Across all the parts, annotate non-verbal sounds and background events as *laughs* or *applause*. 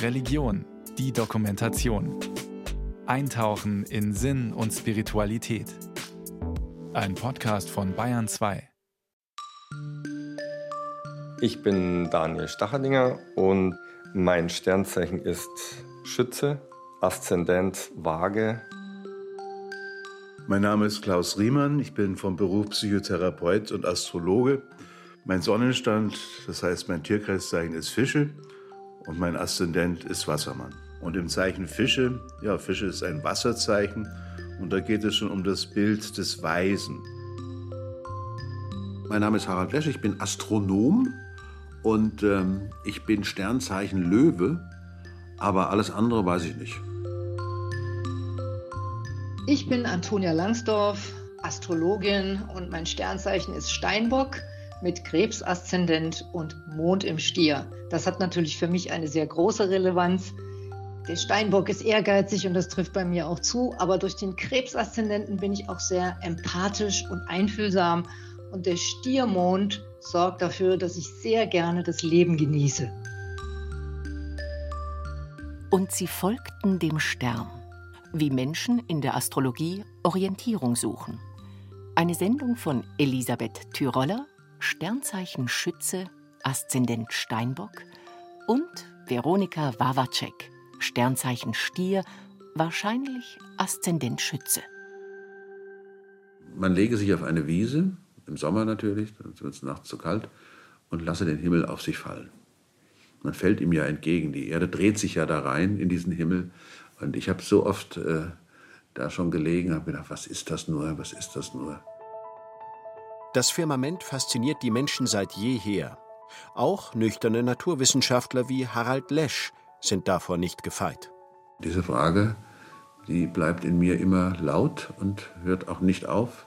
Religion, die Dokumentation. Eintauchen in Sinn und Spiritualität. Ein Podcast von Bayern 2. Ich bin Daniel Stacherdinger und mein Sternzeichen ist Schütze, Aszendent Waage. Mein Name ist Klaus Riemann, ich bin vom Beruf Psychotherapeut und Astrologe. Mein Sonnenstand, das heißt mein Tierkreiszeichen ist Fische und mein Aszendent ist Wassermann. Und im Zeichen Fische, ja, Fische ist ein Wasserzeichen und da geht es schon um das Bild des Weisen. Mein Name ist Harald Lesch, ich bin Astronom und ähm, ich bin Sternzeichen Löwe, aber alles andere weiß ich nicht. Ich bin Antonia Langsdorf, Astrologin und mein Sternzeichen ist Steinbock mit Krebsaszendent und Mond im Stier. Das hat natürlich für mich eine sehr große Relevanz. Der Steinbock ist ehrgeizig und das trifft bei mir auch zu, aber durch den Krebsaszendenten bin ich auch sehr empathisch und einfühlsam und der Stiermond sorgt dafür, dass ich sehr gerne das Leben genieße. Und sie folgten dem Stern, wie Menschen in der Astrologie Orientierung suchen. Eine Sendung von Elisabeth Tyroller Sternzeichen Schütze, Aszendent Steinbock und Veronika Wawacek, Sternzeichen Stier, wahrscheinlich Aszendent Schütze. Man lege sich auf eine Wiese, im Sommer natürlich, dann wird es nachts zu kalt, und lasse den Himmel auf sich fallen. Man fällt ihm ja entgegen. Die Erde dreht sich ja da rein in diesen Himmel. Und ich habe so oft äh, da schon gelegen, habe gedacht, was ist das nur, was ist das nur? Das Firmament fasziniert die Menschen seit jeher. Auch nüchterne Naturwissenschaftler wie Harald Lesch sind davor nicht gefeit. Diese Frage, die bleibt in mir immer laut und hört auch nicht auf.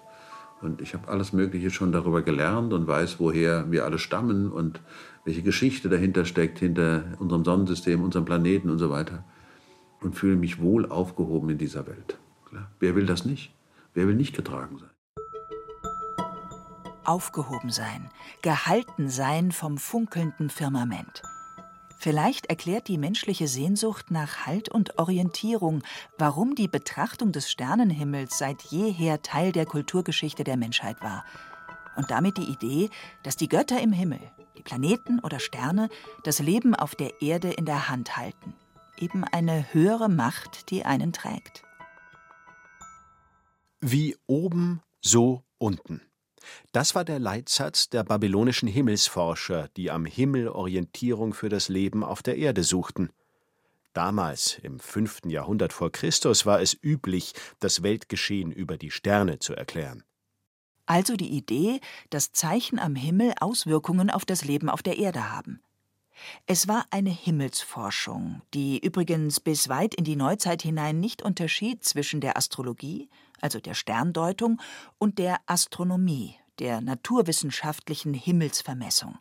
Und ich habe alles Mögliche schon darüber gelernt und weiß, woher wir alle stammen und welche Geschichte dahinter steckt, hinter unserem Sonnensystem, unserem Planeten und so weiter. Und fühle mich wohl aufgehoben in dieser Welt. Klar. Wer will das nicht? Wer will nicht getragen sein? Aufgehoben sein, gehalten sein vom funkelnden Firmament. Vielleicht erklärt die menschliche Sehnsucht nach Halt und Orientierung, warum die Betrachtung des Sternenhimmels seit jeher Teil der Kulturgeschichte der Menschheit war. Und damit die Idee, dass die Götter im Himmel, die Planeten oder Sterne, das Leben auf der Erde in der Hand halten. Eben eine höhere Macht, die einen trägt. Wie oben, so unten. Das war der Leitsatz der babylonischen Himmelsforscher, die am Himmel Orientierung für das Leben auf der Erde suchten. Damals, im 5. Jahrhundert vor Christus, war es üblich, das Weltgeschehen über die Sterne zu erklären. Also die Idee, dass Zeichen am Himmel Auswirkungen auf das Leben auf der Erde haben. Es war eine Himmelsforschung, die übrigens bis weit in die Neuzeit hinein nicht unterschied zwischen der Astrologie, also der Sterndeutung, und der Astronomie, der naturwissenschaftlichen Himmelsvermessung.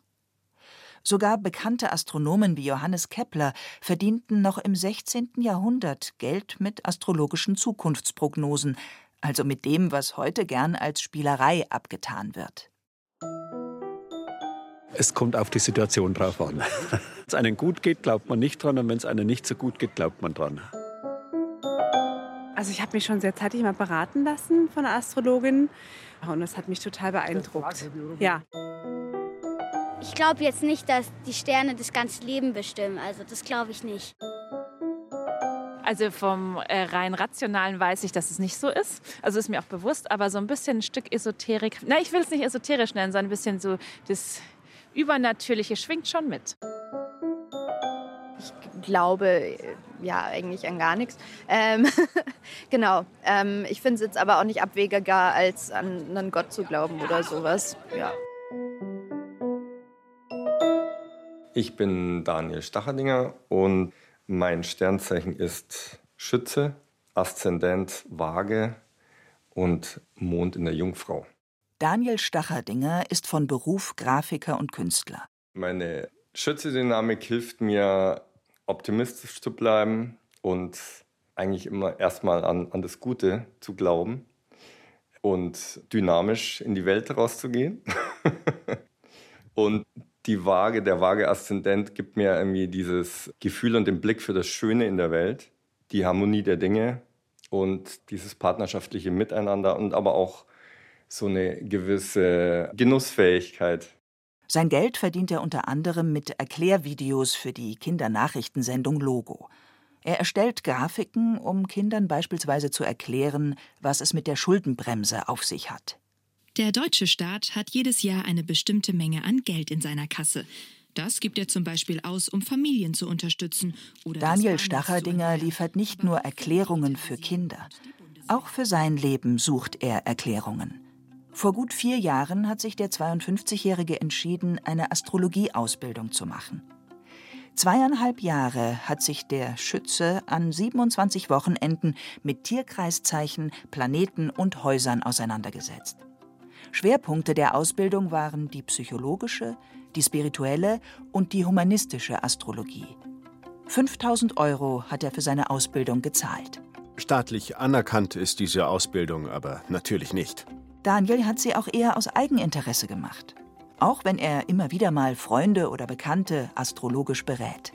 Sogar bekannte Astronomen wie Johannes Kepler verdienten noch im 16. Jahrhundert Geld mit astrologischen Zukunftsprognosen, also mit dem, was heute gern als Spielerei abgetan wird. Es kommt auf die Situation drauf an. *laughs* Wenn es einem gut geht, glaubt man nicht dran und wenn es einem nicht so gut geht, glaubt man dran. Also ich habe mich schon sehr zeitig mal beraten lassen von einer Astrologin und das hat mich total beeindruckt. Ja. Ich glaube jetzt nicht, dass die Sterne das ganze Leben bestimmen. Also das glaube ich nicht. Also vom äh, rein rationalen weiß ich, dass es nicht so ist. Also ist mir auch bewusst, aber so ein bisschen ein Stück Esoterik. Na, ich will es nicht esoterisch nennen, sondern ein bisschen so das Übernatürliche schwingt schon mit. Ich glaube ja eigentlich an gar nichts. Ähm, *laughs* genau. Ähm, ich finde es jetzt aber auch nicht abwegiger, als an einen Gott zu glauben oder sowas. Ja. Ich bin Daniel Stacherdinger und mein Sternzeichen ist Schütze, Aszendent Waage und Mond in der Jungfrau. Daniel Stacherdinger ist von Beruf Grafiker und Künstler. Meine Schütze-Dynamik hilft mir, optimistisch zu bleiben und eigentlich immer erstmal an, an das Gute zu glauben und dynamisch in die Welt rauszugehen. *laughs* und die Waage, der Waage-Aszendent gibt mir irgendwie dieses Gefühl und den Blick für das Schöne in der Welt, die Harmonie der Dinge und dieses partnerschaftliche Miteinander und aber auch so eine gewisse Genussfähigkeit. Sein Geld verdient er unter anderem mit Erklärvideos für die Kindernachrichtensendung Logo. Er erstellt Grafiken, um Kindern beispielsweise zu erklären, was es mit der Schuldenbremse auf sich hat. Der deutsche Staat hat jedes Jahr eine bestimmte Menge an Geld in seiner Kasse. Das gibt er zum Beispiel aus, um Familien zu unterstützen. Daniel Stacherdinger liefert nicht nur Erklärungen für Kinder. Auch für sein Leben sucht er Erklärungen. Vor gut vier Jahren hat sich der 52-Jährige entschieden, eine Astrologieausbildung zu machen. Zweieinhalb Jahre hat sich der Schütze an 27 Wochenenden mit Tierkreiszeichen, Planeten und Häusern auseinandergesetzt. Schwerpunkte der Ausbildung waren die psychologische, die spirituelle und die humanistische Astrologie. 5000 Euro hat er für seine Ausbildung gezahlt. Staatlich anerkannt ist diese Ausbildung aber natürlich nicht. Daniel hat sie auch eher aus Eigeninteresse gemacht. Auch wenn er immer wieder mal Freunde oder Bekannte astrologisch berät.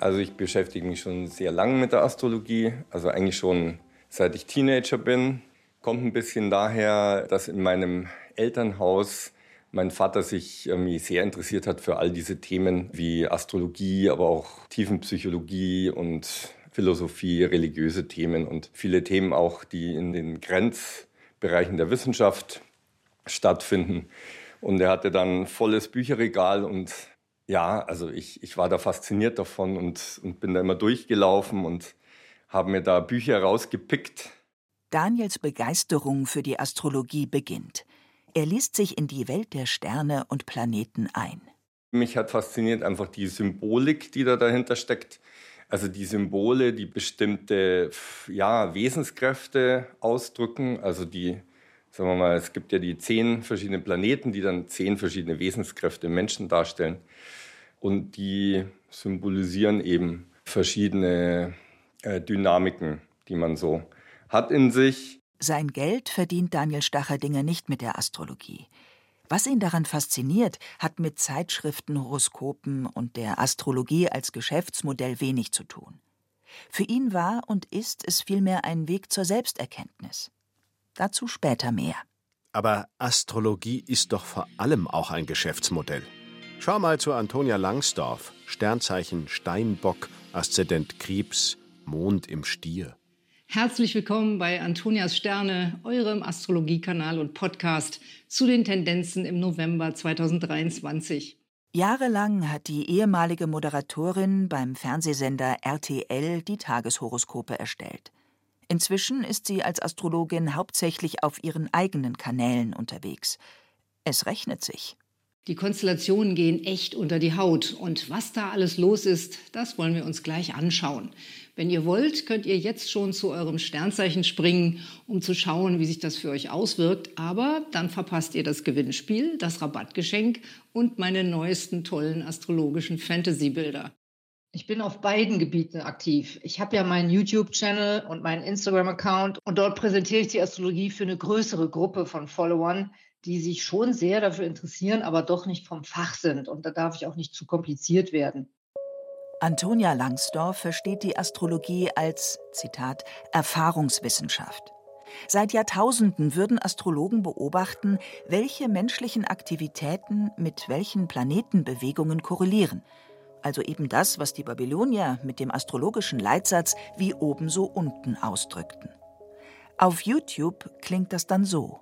Also ich beschäftige mich schon sehr lange mit der Astrologie, also eigentlich schon seit ich Teenager bin. Kommt ein bisschen daher, dass in meinem Elternhaus mein Vater sich irgendwie sehr interessiert hat für all diese Themen wie Astrologie, aber auch Tiefenpsychologie und Philosophie, religiöse Themen und viele Themen auch, die in den Grenzbereichen der Wissenschaft stattfinden. Und er hatte dann volles Bücherregal und ja, also ich, ich war da fasziniert davon und, und bin da immer durchgelaufen und habe mir da Bücher rausgepickt. Daniels Begeisterung für die Astrologie beginnt. Er liest sich in die Welt der Sterne und Planeten ein. Mich hat fasziniert einfach die Symbolik, die da dahinter steckt. Also die Symbole, die bestimmte ja, Wesenskräfte ausdrücken. Also die, sagen wir mal, es gibt ja die zehn verschiedenen Planeten, die dann zehn verschiedene Wesenskräfte im Menschen darstellen. Und die symbolisieren eben verschiedene äh, Dynamiken, die man so hat in sich. Sein Geld verdient Daniel Stacherdinger nicht mit der Astrologie. Was ihn daran fasziniert, hat mit Zeitschriften, Horoskopen und der Astrologie als Geschäftsmodell wenig zu tun. Für ihn war und ist es vielmehr ein Weg zur Selbsterkenntnis. Dazu später mehr. Aber Astrologie ist doch vor allem auch ein Geschäftsmodell. Schau mal zu Antonia Langsdorff, Sternzeichen Steinbock, Aszendent Krebs, Mond im Stier. Herzlich willkommen bei Antonias Sterne, eurem Astrologiekanal und Podcast zu den Tendenzen im November 2023. Jahrelang hat die ehemalige Moderatorin beim Fernsehsender RTL die Tageshoroskope erstellt. Inzwischen ist sie als Astrologin hauptsächlich auf ihren eigenen Kanälen unterwegs. Es rechnet sich. Die Konstellationen gehen echt unter die Haut. Und was da alles los ist, das wollen wir uns gleich anschauen. Wenn ihr wollt, könnt ihr jetzt schon zu eurem Sternzeichen springen, um zu schauen, wie sich das für euch auswirkt. Aber dann verpasst ihr das Gewinnspiel, das Rabattgeschenk und meine neuesten tollen astrologischen Fantasy-Bilder. Ich bin auf beiden Gebieten aktiv. Ich habe ja meinen YouTube-Channel und meinen Instagram-Account und dort präsentiere ich die Astrologie für eine größere Gruppe von Followern, die sich schon sehr dafür interessieren, aber doch nicht vom Fach sind. Und da darf ich auch nicht zu kompliziert werden. Antonia Langsdorff versteht die Astrologie als, Zitat, Erfahrungswissenschaft. Seit Jahrtausenden würden Astrologen beobachten, welche menschlichen Aktivitäten mit welchen Planetenbewegungen korrelieren. Also eben das, was die Babylonier mit dem astrologischen Leitsatz wie oben so unten ausdrückten. Auf YouTube klingt das dann so.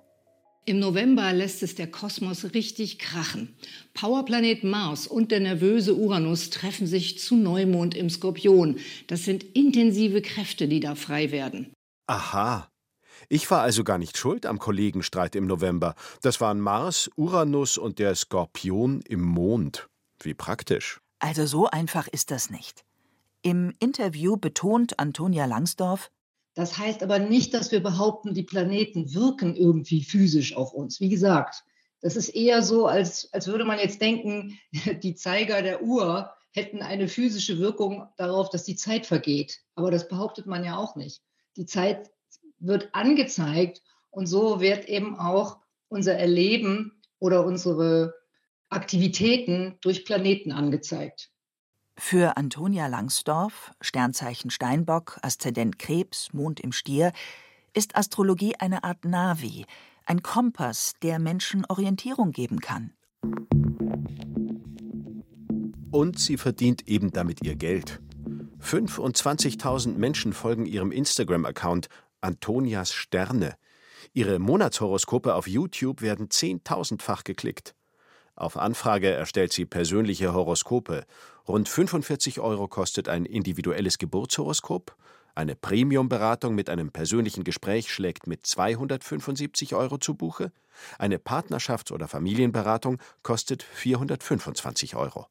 Im November lässt es der Kosmos richtig krachen. Powerplanet Mars und der nervöse Uranus treffen sich zu Neumond im Skorpion. Das sind intensive Kräfte, die da frei werden. Aha. Ich war also gar nicht schuld am Kollegenstreit im November. Das waren Mars, Uranus und der Skorpion im Mond. Wie praktisch. Also so einfach ist das nicht. Im Interview betont Antonia Langsdorff, das heißt aber nicht, dass wir behaupten, die Planeten wirken irgendwie physisch auf uns. Wie gesagt, das ist eher so, als, als würde man jetzt denken, *laughs* die Zeiger der Uhr hätten eine physische Wirkung darauf, dass die Zeit vergeht. Aber das behauptet man ja auch nicht. Die Zeit wird angezeigt und so wird eben auch unser Erleben oder unsere Aktivitäten durch Planeten angezeigt. Für Antonia Langsdorff, Sternzeichen Steinbock, Aszendent Krebs, Mond im Stier, ist Astrologie eine Art Navi, ein Kompass, der Menschen Orientierung geben kann. Und sie verdient eben damit ihr Geld. 25.000 Menschen folgen ihrem Instagram-Account Antonias Sterne. Ihre Monatshoroskope auf YouTube werden zehntausendfach geklickt. Auf Anfrage erstellt sie persönliche Horoskope. Rund 45 Euro kostet ein individuelles Geburtshoroskop. Eine Premium-Beratung mit einem persönlichen Gespräch schlägt mit 275 Euro zu Buche. Eine Partnerschafts- oder Familienberatung kostet 425 Euro.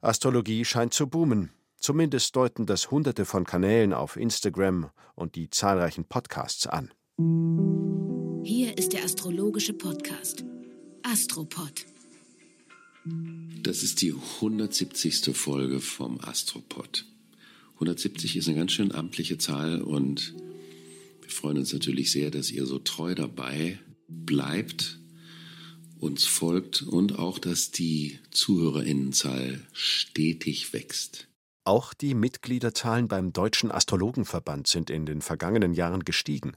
Astrologie scheint zu boomen. Zumindest deuten das Hunderte von Kanälen auf Instagram und die zahlreichen Podcasts an. Hier ist der astrologische Podcast Astropod. Das ist die 170. Folge vom Astropod. 170 ist eine ganz schön amtliche Zahl und wir freuen uns natürlich sehr, dass ihr so treu dabei bleibt uns folgt und auch, dass die Zuhörerinnenzahl stetig wächst. Auch die Mitgliederzahlen beim Deutschen Astrologenverband sind in den vergangenen Jahren gestiegen.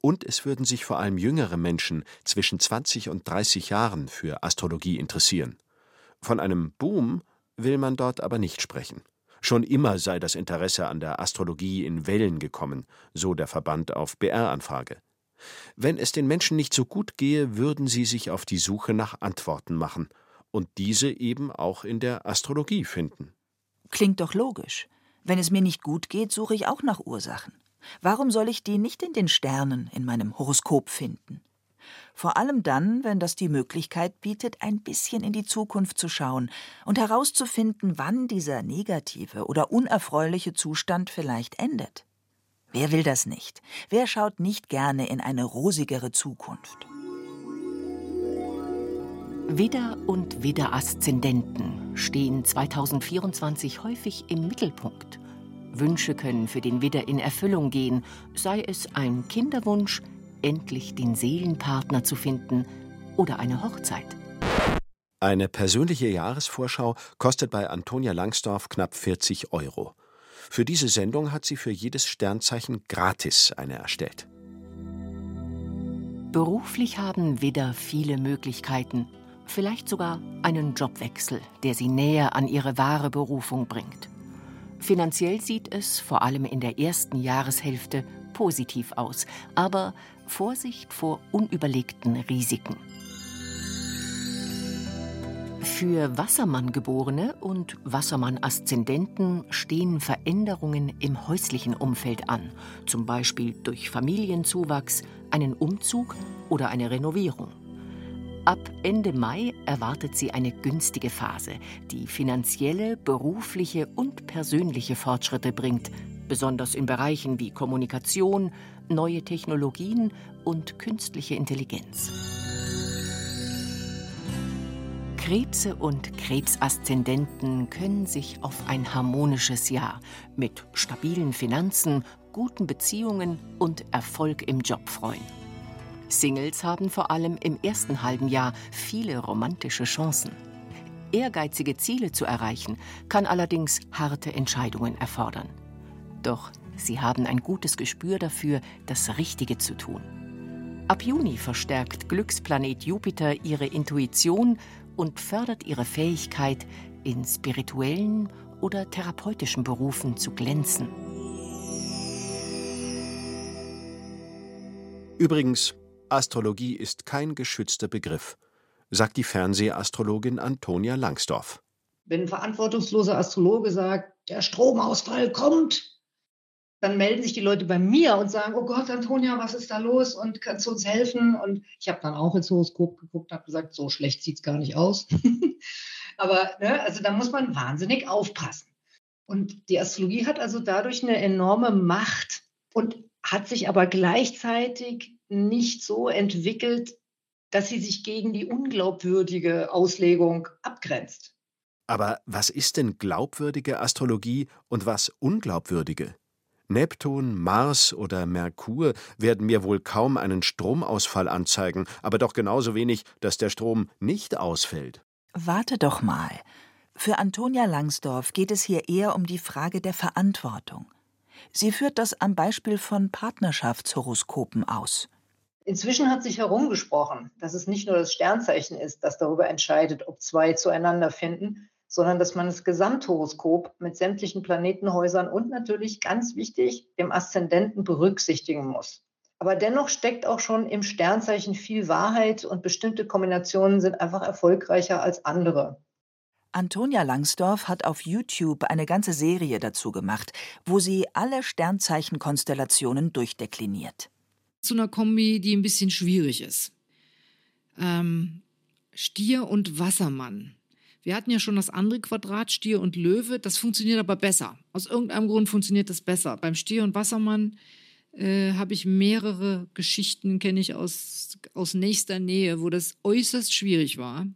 Und es würden sich vor allem jüngere Menschen zwischen 20 und 30 Jahren für Astrologie interessieren. Von einem Boom will man dort aber nicht sprechen. Schon immer sei das Interesse an der Astrologie in Wellen gekommen, so der Verband auf BR-Anfrage. Wenn es den Menschen nicht so gut gehe, würden sie sich auf die Suche nach Antworten machen und diese eben auch in der Astrologie finden. Klingt doch logisch. Wenn es mir nicht gut geht, suche ich auch nach Ursachen. Warum soll ich die nicht in den Sternen, in meinem Horoskop finden? Vor allem dann, wenn das die Möglichkeit bietet, ein bisschen in die Zukunft zu schauen und herauszufinden, wann dieser negative oder unerfreuliche Zustand vielleicht endet. Wer will das nicht? Wer schaut nicht gerne in eine rosigere Zukunft? Widder und Widder-Aszendenten stehen 2024 häufig im Mittelpunkt. Wünsche können für den Widder in Erfüllung gehen, sei es ein Kinderwunsch, endlich den Seelenpartner zu finden oder eine Hochzeit. Eine persönliche Jahresvorschau kostet bei Antonia Langsdorff knapp 40 Euro. Für diese Sendung hat sie für jedes Sternzeichen gratis eine erstellt. Beruflich haben Widder viele Möglichkeiten, vielleicht sogar einen Jobwechsel, der sie näher an ihre wahre Berufung bringt. Finanziell sieht es, vor allem in der ersten Jahreshälfte, positiv aus, aber Vorsicht vor unüberlegten Risiken. Für Wassermann-Geborene und Wassermann-Aszendenten stehen Veränderungen im häuslichen Umfeld an, zum Beispiel durch Familienzuwachs, einen Umzug oder eine Renovierung. Ab Ende Mai erwartet sie eine günstige Phase, die finanzielle, berufliche und persönliche Fortschritte bringt, besonders in Bereichen wie Kommunikation, neue Technologien und künstliche Intelligenz. Krebse und Krebsaszendenten können sich auf ein harmonisches Jahr mit stabilen Finanzen, guten Beziehungen und Erfolg im Job freuen. Singles haben vor allem im ersten halben Jahr viele romantische Chancen. Ehrgeizige Ziele zu erreichen, kann allerdings harte Entscheidungen erfordern. Doch sie haben ein gutes Gespür dafür, das Richtige zu tun. Ab Juni verstärkt Glücksplanet Jupiter ihre Intuition und fördert ihre Fähigkeit, in spirituellen oder therapeutischen Berufen zu glänzen. Übrigens, Astrologie ist kein geschützter Begriff, sagt die Fernsehastrologin Antonia Langsdorff. Wenn ein verantwortungsloser Astrologe sagt, der Stromausfall kommt, dann melden sich die Leute bei mir und sagen, oh Gott, Antonia, was ist da los und kannst du uns helfen? Und ich habe dann auch ins Horoskop geguckt und habe gesagt, so schlecht sieht es gar nicht aus. *laughs* Aber ne, also da muss man wahnsinnig aufpassen. Und die Astrologie hat also dadurch eine enorme Macht und hat sich aber gleichzeitig nicht so entwickelt, dass sie sich gegen die unglaubwürdige Auslegung abgrenzt. Aber was ist denn glaubwürdige Astrologie und was unglaubwürdige? Neptun, Mars oder Merkur werden mir wohl kaum einen Stromausfall anzeigen, aber doch genauso wenig, dass der Strom nicht ausfällt. Warte doch mal. Für Antonia Langsdorff geht es hier eher um die Frage der Verantwortung. Sie führt das am Beispiel von Partnerschaftshoroskopen aus. Inzwischen hat sich herumgesprochen, dass es nicht nur das Sternzeichen ist, das darüber entscheidet, ob zwei zueinander finden, sondern dass man das Gesamthoroskop mit sämtlichen Planetenhäusern und natürlich ganz wichtig dem Aszendenten berücksichtigen muss. Aber dennoch steckt auch schon im Sternzeichen viel Wahrheit und bestimmte Kombinationen sind einfach erfolgreicher als andere. Antonia Langsdorff hat auf YouTube eine ganze Serie dazu gemacht, wo sie alle Sternzeichenkonstellationen durchdekliniert zu einer Kombi, die ein bisschen schwierig ist. Ähm, Stier und Wassermann. Wir hatten ja schon das andere Quadrat, Stier und Löwe. Das funktioniert aber besser. Aus irgendeinem Grund funktioniert das besser. Beim Stier und Wassermann äh, habe ich mehrere Geschichten, kenne ich aus, aus nächster Nähe, wo das äußerst schwierig war.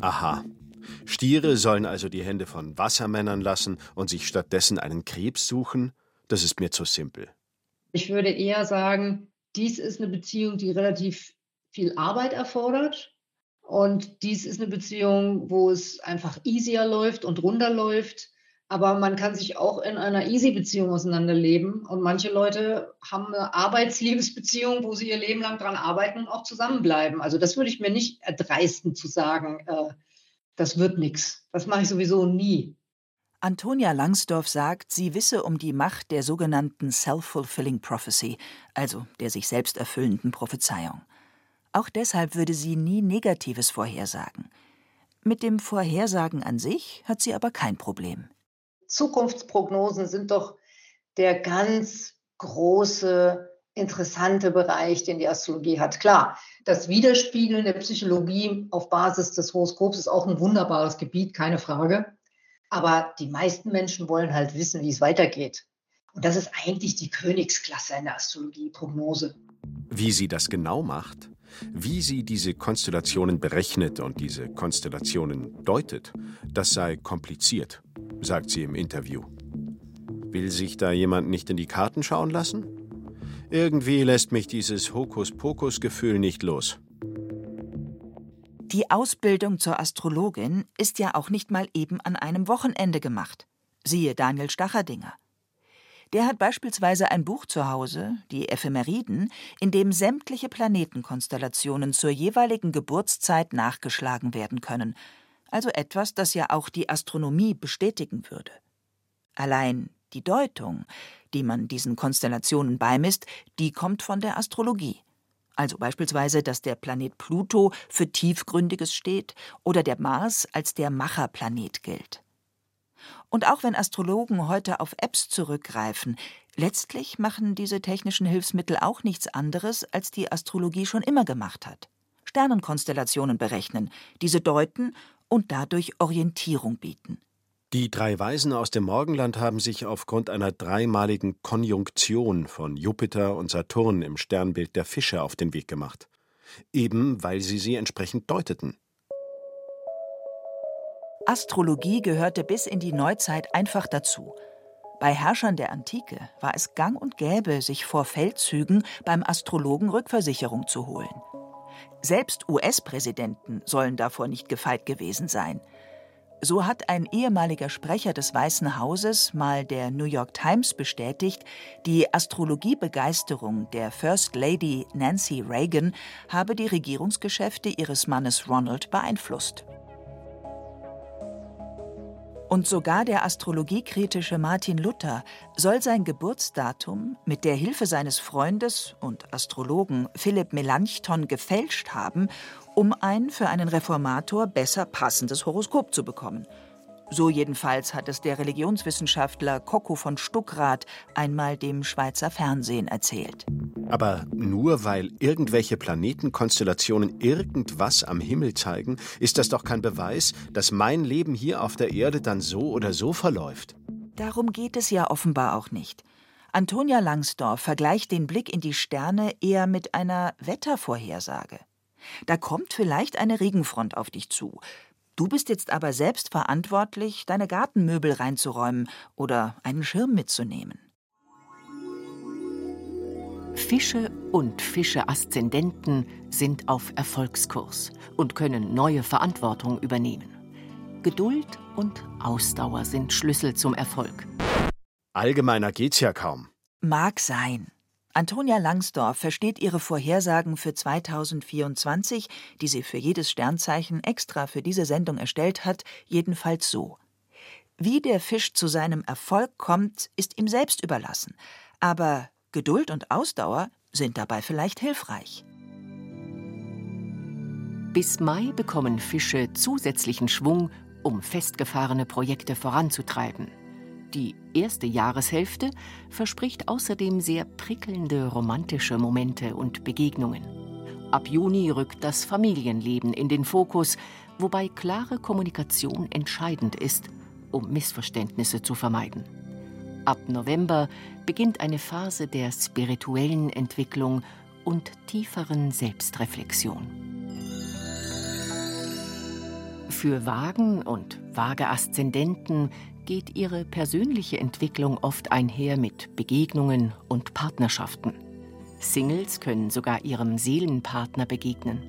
Aha. Stiere sollen also die Hände von Wassermännern lassen und sich stattdessen einen Krebs suchen? Das ist mir zu simpel. Ich würde eher sagen, dies ist eine Beziehung, die relativ viel Arbeit erfordert. Und dies ist eine Beziehung, wo es einfach easier läuft und runterläuft. Aber man kann sich auch in einer Easy-Beziehung auseinanderleben. Und manche Leute haben eine Arbeitsliebesbeziehung, wo sie ihr Leben lang dran arbeiten und auch zusammenbleiben. Also das würde ich mir nicht erdreisten zu sagen, äh, das wird nichts. Das mache ich sowieso nie. Antonia Langsdorff sagt, sie wisse um die Macht der sogenannten Self-Fulfilling Prophecy, also der sich selbst erfüllenden Prophezeiung. Auch deshalb würde sie nie Negatives vorhersagen. Mit dem Vorhersagen an sich hat sie aber kein Problem. Zukunftsprognosen sind doch der ganz große, interessante Bereich, den die Astrologie hat. Klar, das Widerspiegeln der Psychologie auf Basis des Horoskops ist auch ein wunderbares Gebiet, keine Frage. Aber die meisten Menschen wollen halt wissen, wie es weitergeht. Und das ist eigentlich die Königsklasse in der Astrologie, Prognose. Wie sie das genau macht, wie sie diese Konstellationen berechnet und diese Konstellationen deutet, das sei kompliziert, sagt sie im Interview. Will sich da jemand nicht in die Karten schauen lassen? Irgendwie lässt mich dieses Hokuspokus-Gefühl nicht los. Die Ausbildung zur Astrologin ist ja auch nicht mal eben an einem Wochenende gemacht. Siehe Daniel Stacherdinger. Der hat beispielsweise ein Buch zu Hause, die Ephemeriden, in dem sämtliche Planetenkonstellationen zur jeweiligen Geburtszeit nachgeschlagen werden können, also etwas, das ja auch die Astronomie bestätigen würde. Allein die Deutung, die man diesen Konstellationen beimisst, die kommt von der Astrologie. Also beispielsweise, dass der Planet Pluto für Tiefgründiges steht oder der Mars als der Macherplanet gilt. Und auch wenn Astrologen heute auf Apps zurückgreifen, letztlich machen diese technischen Hilfsmittel auch nichts anderes, als die Astrologie schon immer gemacht hat. Sternenkonstellationen berechnen, diese deuten und dadurch Orientierung bieten. Die drei Weisen aus dem Morgenland haben sich aufgrund einer dreimaligen Konjunktion von Jupiter und Saturn im Sternbild der Fische auf den Weg gemacht. Eben weil sie sie entsprechend deuteten. Astrologie gehörte bis in die Neuzeit einfach dazu. Bei Herrschern der Antike war es gang und gäbe, sich vor Feldzügen beim Astrologen Rückversicherung zu holen. Selbst US-Präsidenten sollen davor nicht gefeit gewesen sein. So hat ein ehemaliger Sprecher des Weißen Hauses mal der New York Times bestätigt, die Astrologiebegeisterung der First Lady Nancy Reagan habe die Regierungsgeschäfte ihres Mannes Ronald beeinflusst. Und sogar der astrologiekritische Martin Luther soll sein Geburtsdatum mit der Hilfe seines Freundes und Astrologen Philipp Melanchthon gefälscht haben, um ein für einen Reformator besser passendes Horoskop zu bekommen. So jedenfalls hat es der Religionswissenschaftler Kocko von Stuckrad einmal dem Schweizer Fernsehen erzählt. Aber nur weil irgendwelche Planetenkonstellationen irgendwas am Himmel zeigen, ist das doch kein Beweis, dass mein Leben hier auf der Erde dann so oder so verläuft. Darum geht es ja offenbar auch nicht. Antonia Langsdorff vergleicht den Blick in die Sterne eher mit einer Wettervorhersage. Da kommt vielleicht eine Regenfront auf dich zu. Du bist jetzt aber selbst verantwortlich, deine Gartenmöbel reinzuräumen oder einen Schirm mitzunehmen. Fische und Fische-Aszendenten sind auf Erfolgskurs und können neue Verantwortung übernehmen. Geduld und Ausdauer sind Schlüssel zum Erfolg. Allgemeiner geht's ja kaum. Mag sein. Antonia Langsdorff versteht ihre Vorhersagen für 2024, die sie für jedes Sternzeichen extra für diese Sendung erstellt hat, jedenfalls so. Wie der Fisch zu seinem Erfolg kommt, ist ihm selbst überlassen. Aber Geduld und Ausdauer sind dabei vielleicht hilfreich. Bis Mai bekommen Fische zusätzlichen Schwung, um festgefahrene Projekte voranzutreiben. Die erste Jahreshälfte verspricht außerdem sehr prickelnde romantische Momente und Begegnungen. Ab Juni rückt das Familienleben in den Fokus, wobei klare Kommunikation entscheidend ist, um Missverständnisse zu vermeiden. Ab November beginnt eine Phase der spirituellen Entwicklung und tieferen Selbstreflexion. Für Wagen und Waage-Aszendenten geht ihre persönliche Entwicklung oft einher mit Begegnungen und Partnerschaften. Singles können sogar ihrem Seelenpartner begegnen.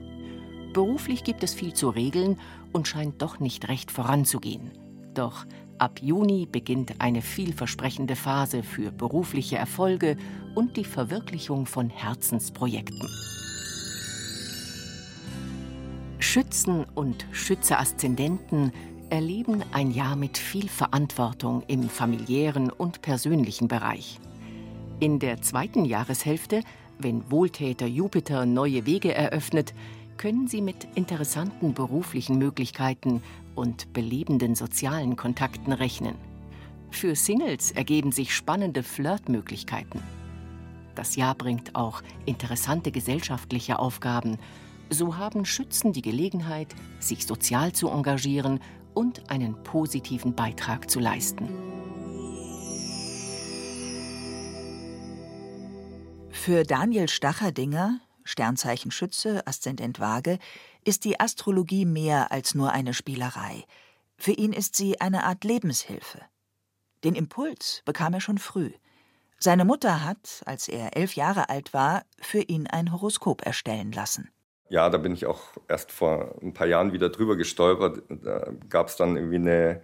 Beruflich gibt es viel zu regeln und scheint doch nicht recht voranzugehen. Doch ab Juni beginnt eine vielversprechende Phase für berufliche Erfolge und die Verwirklichung von Herzensprojekten. Schützen und Schütze-Aszendenten erleben ein Jahr mit viel Verantwortung im familiären und persönlichen Bereich. In der zweiten Jahreshälfte, wenn Wohltäter Jupiter neue Wege eröffnet, können Sie mit interessanten beruflichen Möglichkeiten und belebenden sozialen Kontakten rechnen. Für Singles ergeben sich spannende Flirtmöglichkeiten. Das Jahr bringt auch interessante gesellschaftliche Aufgaben. So haben Schützen die Gelegenheit, sich sozial zu engagieren und einen positiven Beitrag zu leisten. Für Daniel Stacherdinger, Sternzeichen Schütze, Aszendent Waage, ist die Astrologie mehr als nur eine Spielerei. Für ihn ist sie eine Art Lebenshilfe. Den Impuls bekam er schon früh. Seine Mutter hat, als er elf Jahre alt war, für ihn ein Horoskop erstellen lassen ja, da bin ich auch erst vor ein paar Jahren wieder drüber gestolpert. Da gab es dann irgendwie eine,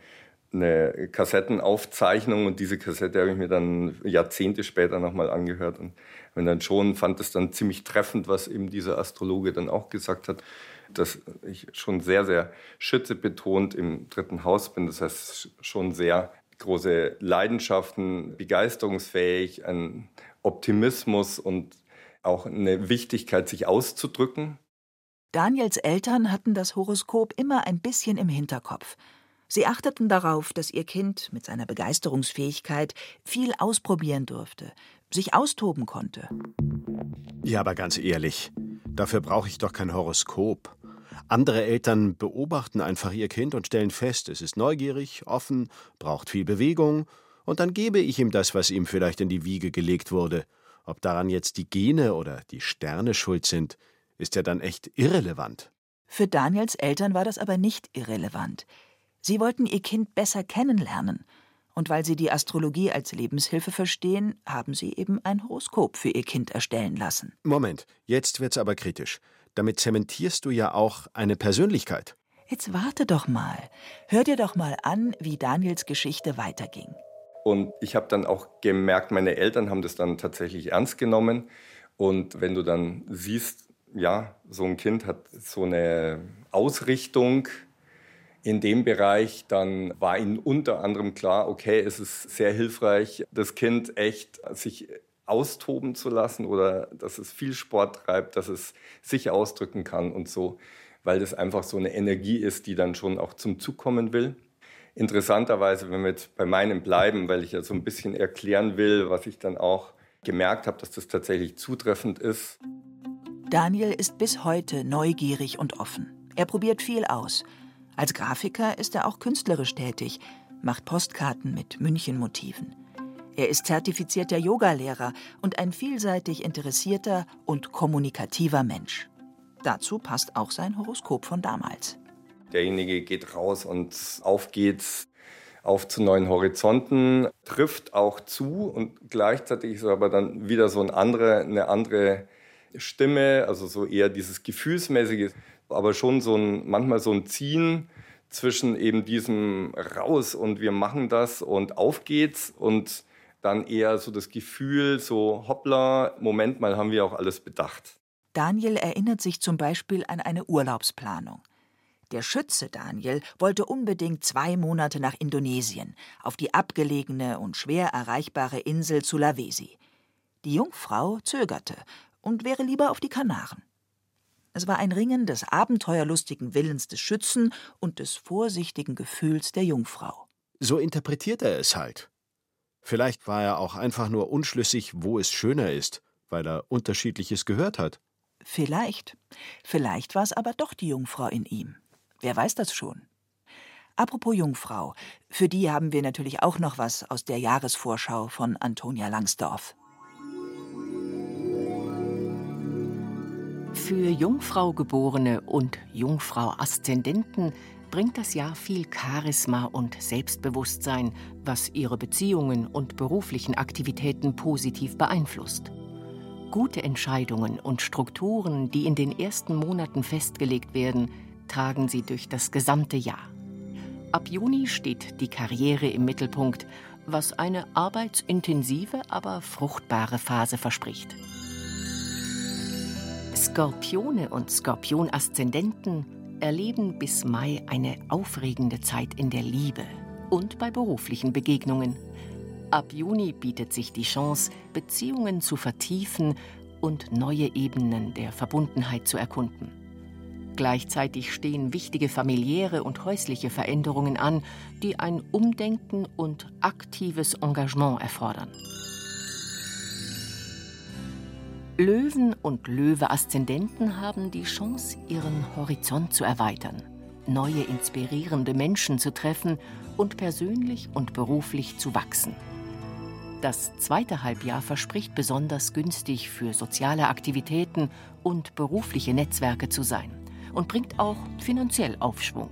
eine Kassettenaufzeichnung und diese Kassette habe ich mir dann Jahrzehnte später nochmal angehört und wenn dann schon fand es dann ziemlich treffend, was eben dieser Astrologe dann auch gesagt hat, dass ich schon sehr, sehr Schütze betont im dritten Haus bin. Das heißt schon sehr große Leidenschaften, begeisterungsfähig, ein Optimismus und auch eine Wichtigkeit, sich auszudrücken. Daniels Eltern hatten das Horoskop immer ein bisschen im Hinterkopf. Sie achteten darauf, dass ihr Kind mit seiner Begeisterungsfähigkeit viel ausprobieren durfte, sich austoben konnte. Ja, aber ganz ehrlich, dafür brauche ich doch kein Horoskop. Andere Eltern beobachten einfach ihr Kind und stellen fest, es ist neugierig, offen, braucht viel Bewegung, und dann gebe ich ihm das, was ihm vielleicht in die Wiege gelegt wurde. Ob daran jetzt die Gene oder die Sterne schuld sind, ist ja dann echt irrelevant. Für Daniels Eltern war das aber nicht irrelevant. Sie wollten ihr Kind besser kennenlernen. Und weil sie die Astrologie als Lebenshilfe verstehen, haben sie eben ein Horoskop für ihr Kind erstellen lassen. Moment, jetzt wird's aber kritisch. Damit zementierst du ja auch eine Persönlichkeit. Jetzt warte doch mal. Hör dir doch mal an, wie Daniels Geschichte weiterging. Und ich habe dann auch gemerkt, meine Eltern haben das dann tatsächlich ernst genommen. Und wenn du dann siehst, ja, so ein Kind hat so eine Ausrichtung in dem Bereich, dann war ihnen unter anderem klar, okay, es ist sehr hilfreich, das Kind echt sich austoben zu lassen oder dass es viel Sport treibt, dass es sich ausdrücken kann und so, weil das einfach so eine Energie ist, die dann schon auch zum Zug kommen will. Interessanterweise, wenn wir jetzt bei meinem bleiben, weil ich ja so ein bisschen erklären will, was ich dann auch gemerkt habe, dass das tatsächlich zutreffend ist. Daniel ist bis heute neugierig und offen. Er probiert viel aus. Als Grafiker ist er auch künstlerisch tätig, macht Postkarten mit München-Motiven. Er ist zertifizierter Yogalehrer und ein vielseitig interessierter und kommunikativer Mensch. Dazu passt auch sein Horoskop von damals. Derjenige geht raus und auf geht's auf zu neuen Horizonten, trifft auch zu und gleichzeitig ist aber dann wieder so eine andere, eine andere Stimme, also so eher dieses Gefühlsmäßige, aber schon so ein, manchmal so ein Ziehen zwischen eben diesem raus und wir machen das und auf geht's und dann eher so das Gefühl, so hoppla, Moment mal, haben wir auch alles bedacht. Daniel erinnert sich zum Beispiel an eine Urlaubsplanung. Der Schütze Daniel wollte unbedingt zwei Monate nach Indonesien, auf die abgelegene und schwer erreichbare Insel Sulawesi. Die Jungfrau zögerte und wäre lieber auf die Kanaren. Es war ein Ringen des abenteuerlustigen Willens des Schützen und des vorsichtigen Gefühls der Jungfrau. So interpretiert er es halt. Vielleicht war er auch einfach nur unschlüssig, wo es schöner ist, weil er unterschiedliches gehört hat. Vielleicht. Vielleicht war es aber doch die Jungfrau in ihm. Wer weiß das schon? Apropos Jungfrau, für die haben wir natürlich auch noch was aus der Jahresvorschau von Antonia Langsdorff. Für Jungfrau-Geborene und Jungfrau-Aszendenten bringt das Jahr viel Charisma und Selbstbewusstsein, was ihre Beziehungen und beruflichen Aktivitäten positiv beeinflusst. Gute Entscheidungen und Strukturen, die in den ersten Monaten festgelegt werden, tragen sie durch das gesamte Jahr. Ab Juni steht die Karriere im Mittelpunkt, was eine arbeitsintensive, aber fruchtbare Phase verspricht. Skorpione und Skorpion-Aszendenten erleben bis Mai eine aufregende Zeit in der Liebe und bei beruflichen Begegnungen. Ab Juni bietet sich die Chance, Beziehungen zu vertiefen und neue Ebenen der Verbundenheit zu erkunden. Gleichzeitig stehen wichtige familiäre und häusliche Veränderungen an, die ein Umdenken und aktives Engagement erfordern. Löwen und Löwe-Aszendenten haben die Chance, ihren Horizont zu erweitern, neue inspirierende Menschen zu treffen und persönlich und beruflich zu wachsen. Das zweite Halbjahr verspricht besonders günstig für soziale Aktivitäten und berufliche Netzwerke zu sein und bringt auch finanziell Aufschwung.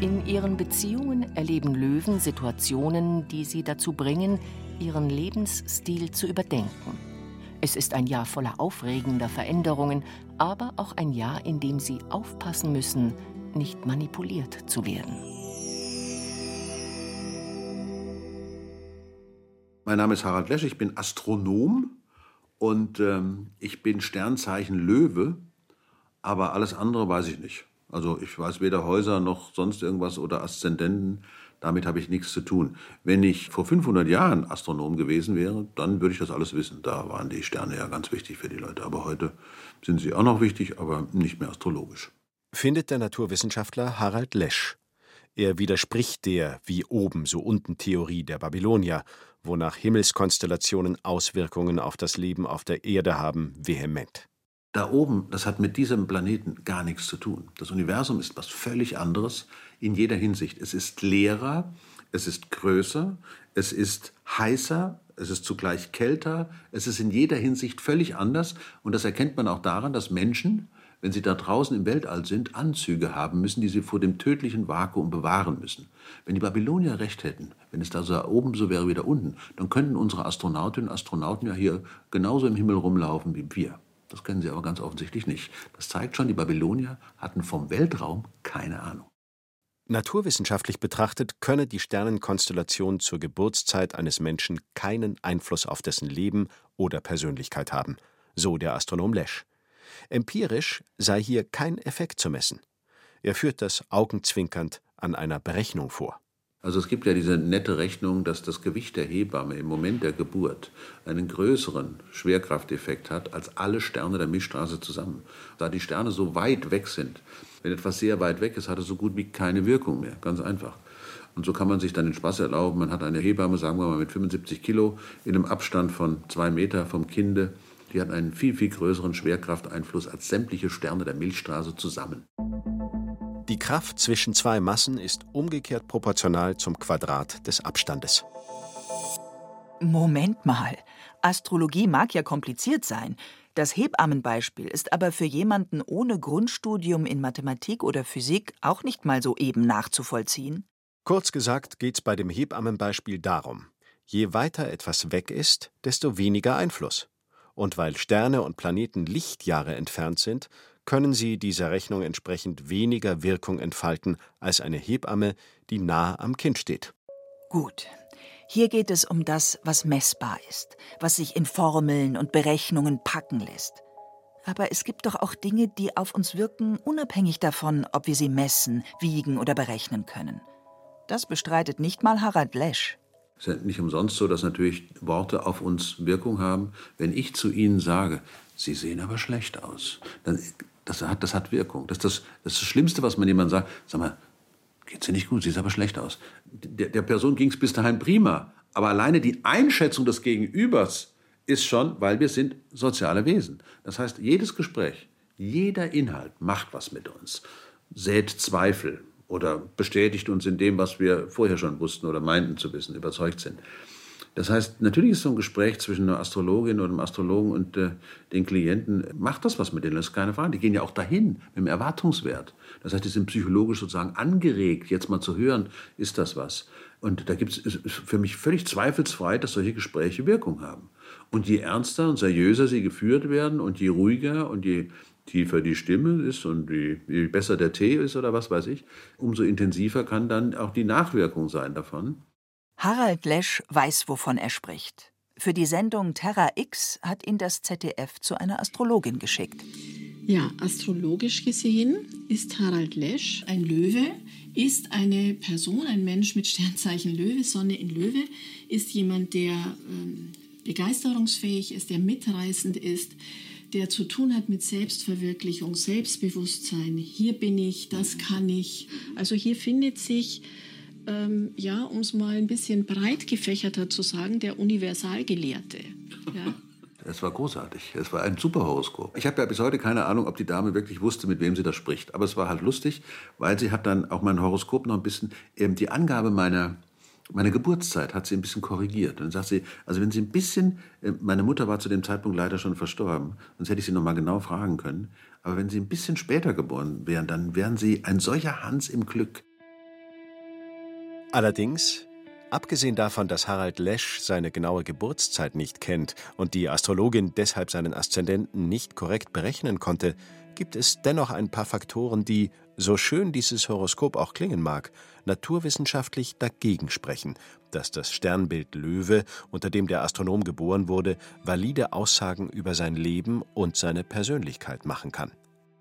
In ihren Beziehungen erleben Löwen Situationen, die sie dazu bringen, ihren Lebensstil zu überdenken es ist ein Jahr voller aufregender Veränderungen, aber auch ein Jahr, in dem Sie aufpassen müssen, nicht manipuliert zu werden. Mein Name ist Harald Lesch, ich bin Astronom und ähm, ich bin Sternzeichen Löwe, aber alles andere weiß ich nicht. Also ich weiß weder Häuser noch sonst irgendwas oder Aszendenten. Damit habe ich nichts zu tun. Wenn ich vor 500 Jahren Astronom gewesen wäre, dann würde ich das alles wissen. Da waren die Sterne ja ganz wichtig für die Leute. Aber heute sind sie auch noch wichtig, aber nicht mehr astrologisch. Findet der Naturwissenschaftler Harald Lesch. Er widerspricht der wie oben so unten Theorie der Babylonier, wonach Himmelskonstellationen Auswirkungen auf das Leben auf der Erde haben, vehement. Da oben, das hat mit diesem Planeten gar nichts zu tun. Das Universum ist was völlig anderes in jeder Hinsicht. Es ist leerer, es ist größer, es ist heißer, es ist zugleich kälter, es ist in jeder Hinsicht völlig anders. Und das erkennt man auch daran, dass Menschen, wenn sie da draußen im Weltall sind, Anzüge haben müssen, die sie vor dem tödlichen Vakuum bewahren müssen. Wenn die Babylonier recht hätten, wenn es da so oben so wäre wie da unten, dann könnten unsere Astronautinnen und Astronauten ja hier genauso im Himmel rumlaufen wie wir. Das können sie aber ganz offensichtlich nicht. Das zeigt schon, die Babylonier hatten vom Weltraum keine Ahnung. Naturwissenschaftlich betrachtet könne die Sternenkonstellation zur Geburtszeit eines Menschen keinen Einfluss auf dessen Leben oder Persönlichkeit haben, so der Astronom Lesch. Empirisch sei hier kein Effekt zu messen. Er führt das augenzwinkernd an einer Berechnung vor. Also es gibt ja diese nette Rechnung, dass das Gewicht der Hebamme im Moment der Geburt einen größeren Schwerkrafteffekt hat als alle Sterne der Milchstraße zusammen. Da die Sterne so weit weg sind, wenn etwas sehr weit weg ist, hat es so gut wie keine Wirkung mehr. Ganz einfach. Und so kann man sich dann den Spaß erlauben. Man hat eine Hebamme, sagen wir mal, mit 75 Kilo in einem Abstand von zwei Meter vom Kinde. Die hat einen viel, viel größeren Schwerkrafteinfluss als sämtliche Sterne der Milchstraße zusammen. Die Kraft zwischen zwei Massen ist umgekehrt proportional zum Quadrat des Abstandes. Moment mal. Astrologie mag ja kompliziert sein. Das Hebammenbeispiel ist aber für jemanden ohne Grundstudium in Mathematik oder Physik auch nicht mal so eben nachzuvollziehen. Kurz gesagt geht's bei dem Hebammenbeispiel darum, je weiter etwas weg ist, desto weniger Einfluss. Und weil Sterne und Planeten Lichtjahre entfernt sind, können sie dieser Rechnung entsprechend weniger Wirkung entfalten als eine Hebamme, die nah am Kind steht. Gut. Hier geht es um das, was messbar ist, was sich in Formeln und Berechnungen packen lässt. Aber es gibt doch auch Dinge, die auf uns wirken, unabhängig davon, ob wir sie messen, wiegen oder berechnen können. Das bestreitet nicht mal Harald Lesch. Es ist nicht umsonst so, dass natürlich Worte auf uns Wirkung haben. Wenn ich zu Ihnen sage, Sie sehen aber schlecht aus, dann das hat, das hat Wirkung. Das ist das, das, ist das Schlimmste, was man jemandem sagt. Sag mal, geht's dir nicht gut? Siehst aber schlecht aus. Der, der Person ging es bis dahin prima. Aber alleine die Einschätzung des Gegenübers ist schon, weil wir sind soziale Wesen. Das heißt, jedes Gespräch, jeder Inhalt macht was mit uns, sät Zweifel oder bestätigt uns in dem, was wir vorher schon wussten oder meinten zu wissen, überzeugt sind. Das heißt, natürlich ist so ein Gespräch zwischen einer Astrologin oder einem Astrologen und äh, den Klienten, macht das was mit denen, das ist keine Frage. Die gehen ja auch dahin mit dem Erwartungswert. Das heißt, die sind psychologisch sozusagen angeregt, jetzt mal zu hören, ist das was. Und da gibt es für mich völlig zweifelsfrei, dass solche Gespräche Wirkung haben. Und je ernster und seriöser sie geführt werden und je ruhiger und je tiefer die Stimme ist und je, je besser der Tee ist oder was weiß ich, umso intensiver kann dann auch die Nachwirkung sein davon. Harald Lesch weiß, wovon er spricht. Für die Sendung Terra X hat ihn das ZDF zu einer Astrologin geschickt. Ja, astrologisch gesehen ist Harald Lesch ein Löwe, ist eine Person, ein Mensch mit Sternzeichen Löwe, Sonne in Löwe, ist jemand, der ähm, begeisterungsfähig ist, der mitreißend ist, der zu tun hat mit Selbstverwirklichung, Selbstbewusstsein. Hier bin ich, das kann ich. Also hier findet sich ähm, ja, um es mal ein bisschen breit gefächerter zu sagen, der Universalgelehrte. Ja. *laughs* Es war großartig. Es war ein super Horoskop. Ich habe ja bis heute keine Ahnung, ob die Dame wirklich wusste, mit wem sie da spricht. Aber es war halt lustig, weil sie hat dann auch mein Horoskop noch ein bisschen, eben die Angabe meiner, meiner Geburtszeit hat sie ein bisschen korrigiert. Und dann sagt sie, also wenn sie ein bisschen, äh, meine Mutter war zu dem Zeitpunkt leider schon verstorben, sonst hätte ich sie noch mal genau fragen können. Aber wenn sie ein bisschen später geboren wären, dann wären sie ein solcher Hans im Glück. Allerdings, abgesehen davon, dass Harald Lesch seine genaue Geburtszeit nicht kennt und die Astrologin deshalb seinen Aszendenten nicht korrekt berechnen konnte, gibt es dennoch ein paar Faktoren, die, so schön dieses Horoskop auch klingen mag, naturwissenschaftlich dagegen sprechen, dass das Sternbild Löwe, unter dem der Astronom geboren wurde, valide Aussagen über sein Leben und seine Persönlichkeit machen kann.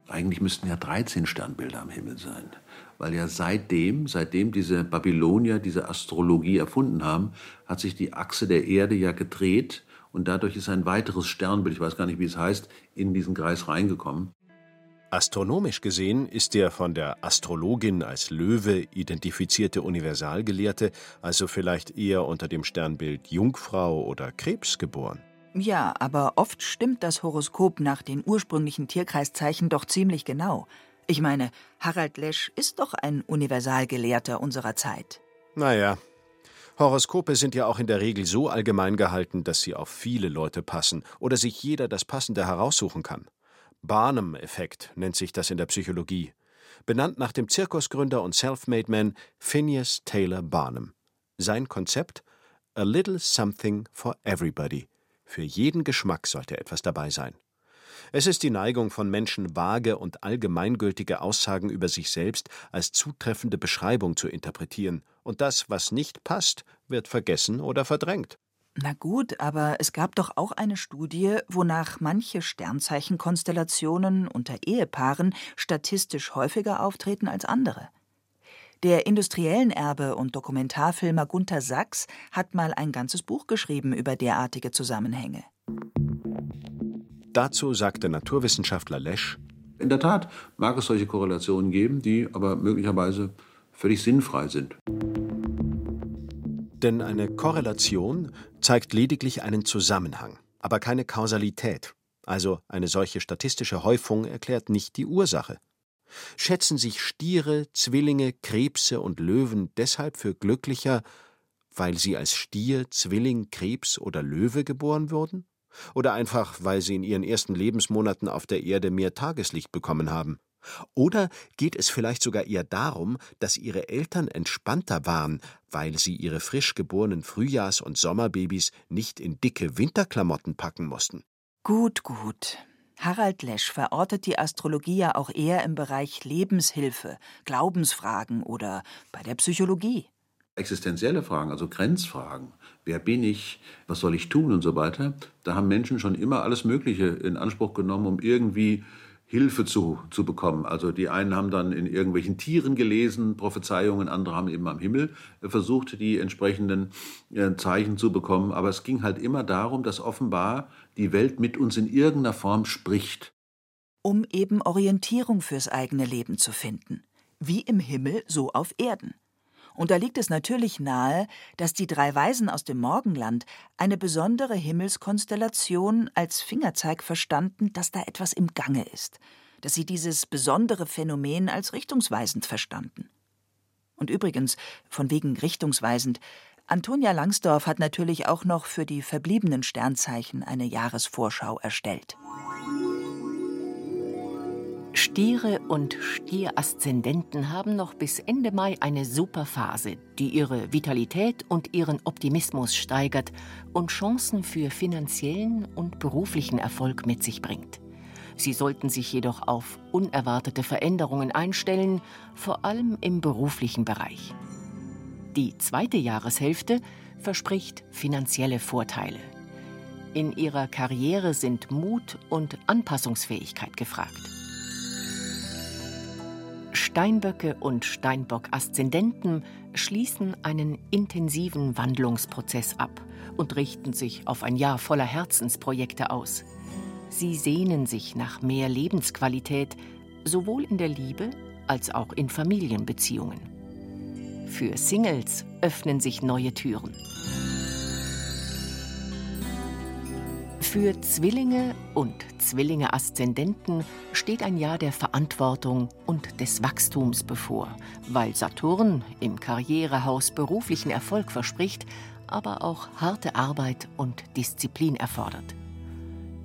Eigentlich müssten ja 13 Sternbilder am Himmel sein weil ja seitdem, seitdem diese Babylonier diese Astrologie erfunden haben, hat sich die Achse der Erde ja gedreht und dadurch ist ein weiteres Sternbild, ich weiß gar nicht, wie es heißt, in diesen Kreis reingekommen. Astronomisch gesehen ist der von der Astrologin als Löwe identifizierte Universalgelehrte also vielleicht eher unter dem Sternbild Jungfrau oder Krebs geboren. Ja, aber oft stimmt das Horoskop nach den ursprünglichen Tierkreiszeichen doch ziemlich genau. Ich meine, Harald Lesch ist doch ein Universalgelehrter unserer Zeit. Naja, Horoskope sind ja auch in der Regel so allgemein gehalten, dass sie auf viele Leute passen oder sich jeder das Passende heraussuchen kann. Barnum-Effekt nennt sich das in der Psychologie. Benannt nach dem Zirkusgründer und Selfmade-Man Phineas Taylor Barnum. Sein Konzept: A little something for everybody. Für jeden Geschmack sollte etwas dabei sein. Es ist die Neigung von Menschen, vage und allgemeingültige Aussagen über sich selbst als zutreffende Beschreibung zu interpretieren, und das, was nicht passt, wird vergessen oder verdrängt. Na gut, aber es gab doch auch eine Studie, wonach manche Sternzeichenkonstellationen unter Ehepaaren statistisch häufiger auftreten als andere. Der industriellen Erbe und Dokumentarfilmer Gunther Sachs hat mal ein ganzes Buch geschrieben über derartige Zusammenhänge. Dazu sagte Naturwissenschaftler Lesch: In der Tat mag es solche Korrelationen geben, die aber möglicherweise völlig sinnfrei sind. Denn eine Korrelation zeigt lediglich einen Zusammenhang, aber keine Kausalität. Also eine solche statistische Häufung erklärt nicht die Ursache. Schätzen sich Stiere, Zwillinge, Krebse und Löwen deshalb für glücklicher, weil sie als Stier, Zwilling, Krebs oder Löwe geboren wurden? Oder einfach, weil sie in ihren ersten Lebensmonaten auf der Erde mehr Tageslicht bekommen haben? Oder geht es vielleicht sogar eher darum, dass ihre Eltern entspannter waren, weil sie ihre frisch geborenen Frühjahrs- und Sommerbabys nicht in dicke Winterklamotten packen mussten? Gut, gut. Harald Lesch verortet die Astrologie ja auch eher im Bereich Lebenshilfe, Glaubensfragen oder bei der Psychologie. Existenzielle Fragen, also Grenzfragen, wer bin ich, was soll ich tun und so weiter, da haben Menschen schon immer alles Mögliche in Anspruch genommen, um irgendwie Hilfe zu, zu bekommen. Also die einen haben dann in irgendwelchen Tieren gelesen, Prophezeiungen, andere haben eben am Himmel versucht, die entsprechenden äh, Zeichen zu bekommen. Aber es ging halt immer darum, dass offenbar die Welt mit uns in irgendeiner Form spricht. Um eben Orientierung fürs eigene Leben zu finden. Wie im Himmel, so auf Erden. Und da liegt es natürlich nahe, dass die drei Weisen aus dem Morgenland eine besondere Himmelskonstellation als Fingerzeig verstanden, dass da etwas im Gange ist, dass sie dieses besondere Phänomen als richtungsweisend verstanden. Und übrigens, von wegen richtungsweisend, Antonia Langsdorff hat natürlich auch noch für die verbliebenen Sternzeichen eine Jahresvorschau erstellt. Stiere und Stieraszendenten haben noch bis Ende Mai eine super Phase, die ihre Vitalität und ihren Optimismus steigert und Chancen für finanziellen und beruflichen Erfolg mit sich bringt. Sie sollten sich jedoch auf unerwartete Veränderungen einstellen, vor allem im beruflichen Bereich. Die zweite Jahreshälfte verspricht finanzielle Vorteile. In ihrer Karriere sind Mut und Anpassungsfähigkeit gefragt. Steinböcke und Steinbock-Aszendenten schließen einen intensiven Wandlungsprozess ab und richten sich auf ein Jahr voller Herzensprojekte aus. Sie sehnen sich nach mehr Lebensqualität, sowohl in der Liebe als auch in Familienbeziehungen. Für Singles öffnen sich neue Türen. Für Zwillinge und Zwillinge-Aszendenten steht ein Jahr der Verantwortung und des Wachstums bevor, weil Saturn im Karrierehaus beruflichen Erfolg verspricht, aber auch harte Arbeit und Disziplin erfordert.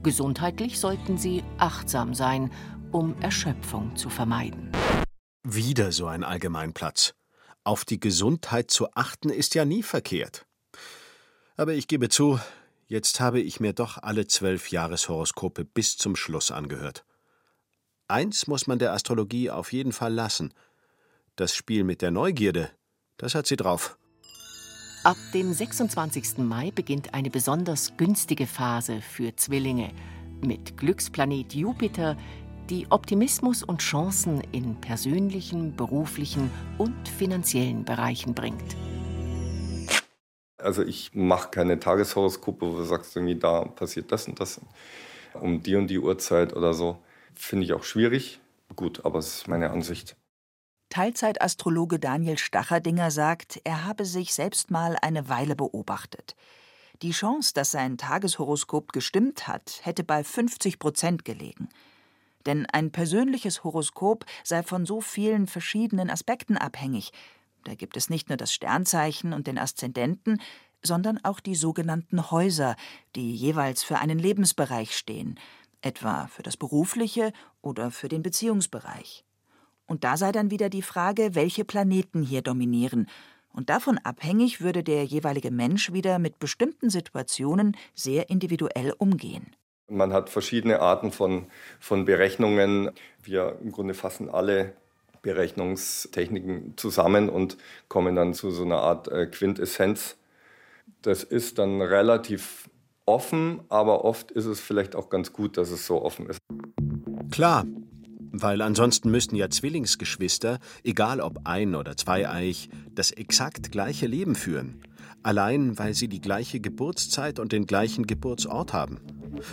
Gesundheitlich sollten sie achtsam sein, um Erschöpfung zu vermeiden. Wieder so ein Allgemeinplatz. Auf die Gesundheit zu achten ist ja nie verkehrt. Aber ich gebe zu, Jetzt habe ich mir doch alle zwölf Jahreshoroskope bis zum Schluss angehört. Eins muss man der Astrologie auf jeden Fall lassen. Das Spiel mit der Neugierde, das hat sie drauf. Ab dem 26. Mai beginnt eine besonders günstige Phase für Zwillinge mit Glücksplanet Jupiter, die Optimismus und Chancen in persönlichen, beruflichen und finanziellen Bereichen bringt. Also ich mache keine Tageshoroskope, wo du sagst, irgendwie da passiert das und das um die und die Uhrzeit oder so. Finde ich auch schwierig. Gut, aber es ist meine Ansicht. Teilzeitastrologe Daniel Stacherdinger sagt, er habe sich selbst mal eine Weile beobachtet. Die Chance, dass sein Tageshoroskop gestimmt hat, hätte bei 50 Prozent gelegen. Denn ein persönliches Horoskop sei von so vielen verschiedenen Aspekten abhängig, da gibt es nicht nur das Sternzeichen und den Aszendenten, sondern auch die sogenannten Häuser, die jeweils für einen Lebensbereich stehen, etwa für das berufliche oder für den Beziehungsbereich. Und da sei dann wieder die Frage, welche Planeten hier dominieren, und davon abhängig würde der jeweilige Mensch wieder mit bestimmten Situationen sehr individuell umgehen. Man hat verschiedene Arten von, von Berechnungen. Wir im Grunde fassen alle Berechnungstechniken zusammen und kommen dann zu so einer Art äh, Quintessenz. Das ist dann relativ offen, aber oft ist es vielleicht auch ganz gut, dass es so offen ist. Klar, weil ansonsten müssten ja Zwillingsgeschwister, egal ob ein- oder zweieich, das exakt gleiche Leben führen. Allein weil sie die gleiche Geburtszeit und den gleichen Geburtsort haben.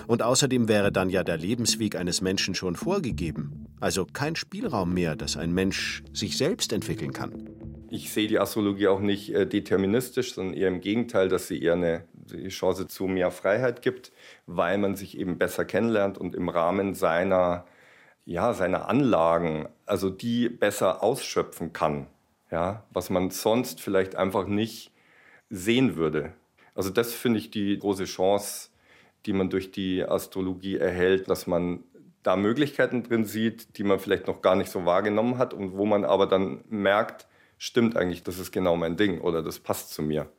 Und außerdem wäre dann ja der Lebensweg eines Menschen schon vorgegeben. Also kein Spielraum mehr, dass ein Mensch sich selbst entwickeln kann. Ich sehe die Astrologie auch nicht äh, deterministisch, sondern eher im Gegenteil, dass sie eher eine Chance zu mehr Freiheit gibt, weil man sich eben besser kennenlernt und im Rahmen seiner, ja, seiner Anlagen, also die besser ausschöpfen kann. Ja, was man sonst vielleicht einfach nicht sehen würde. Also das finde ich die große Chance, die man durch die Astrologie erhält, dass man da Möglichkeiten drin sieht, die man vielleicht noch gar nicht so wahrgenommen hat und wo man aber dann merkt, stimmt eigentlich, das ist genau mein Ding oder das passt zu mir.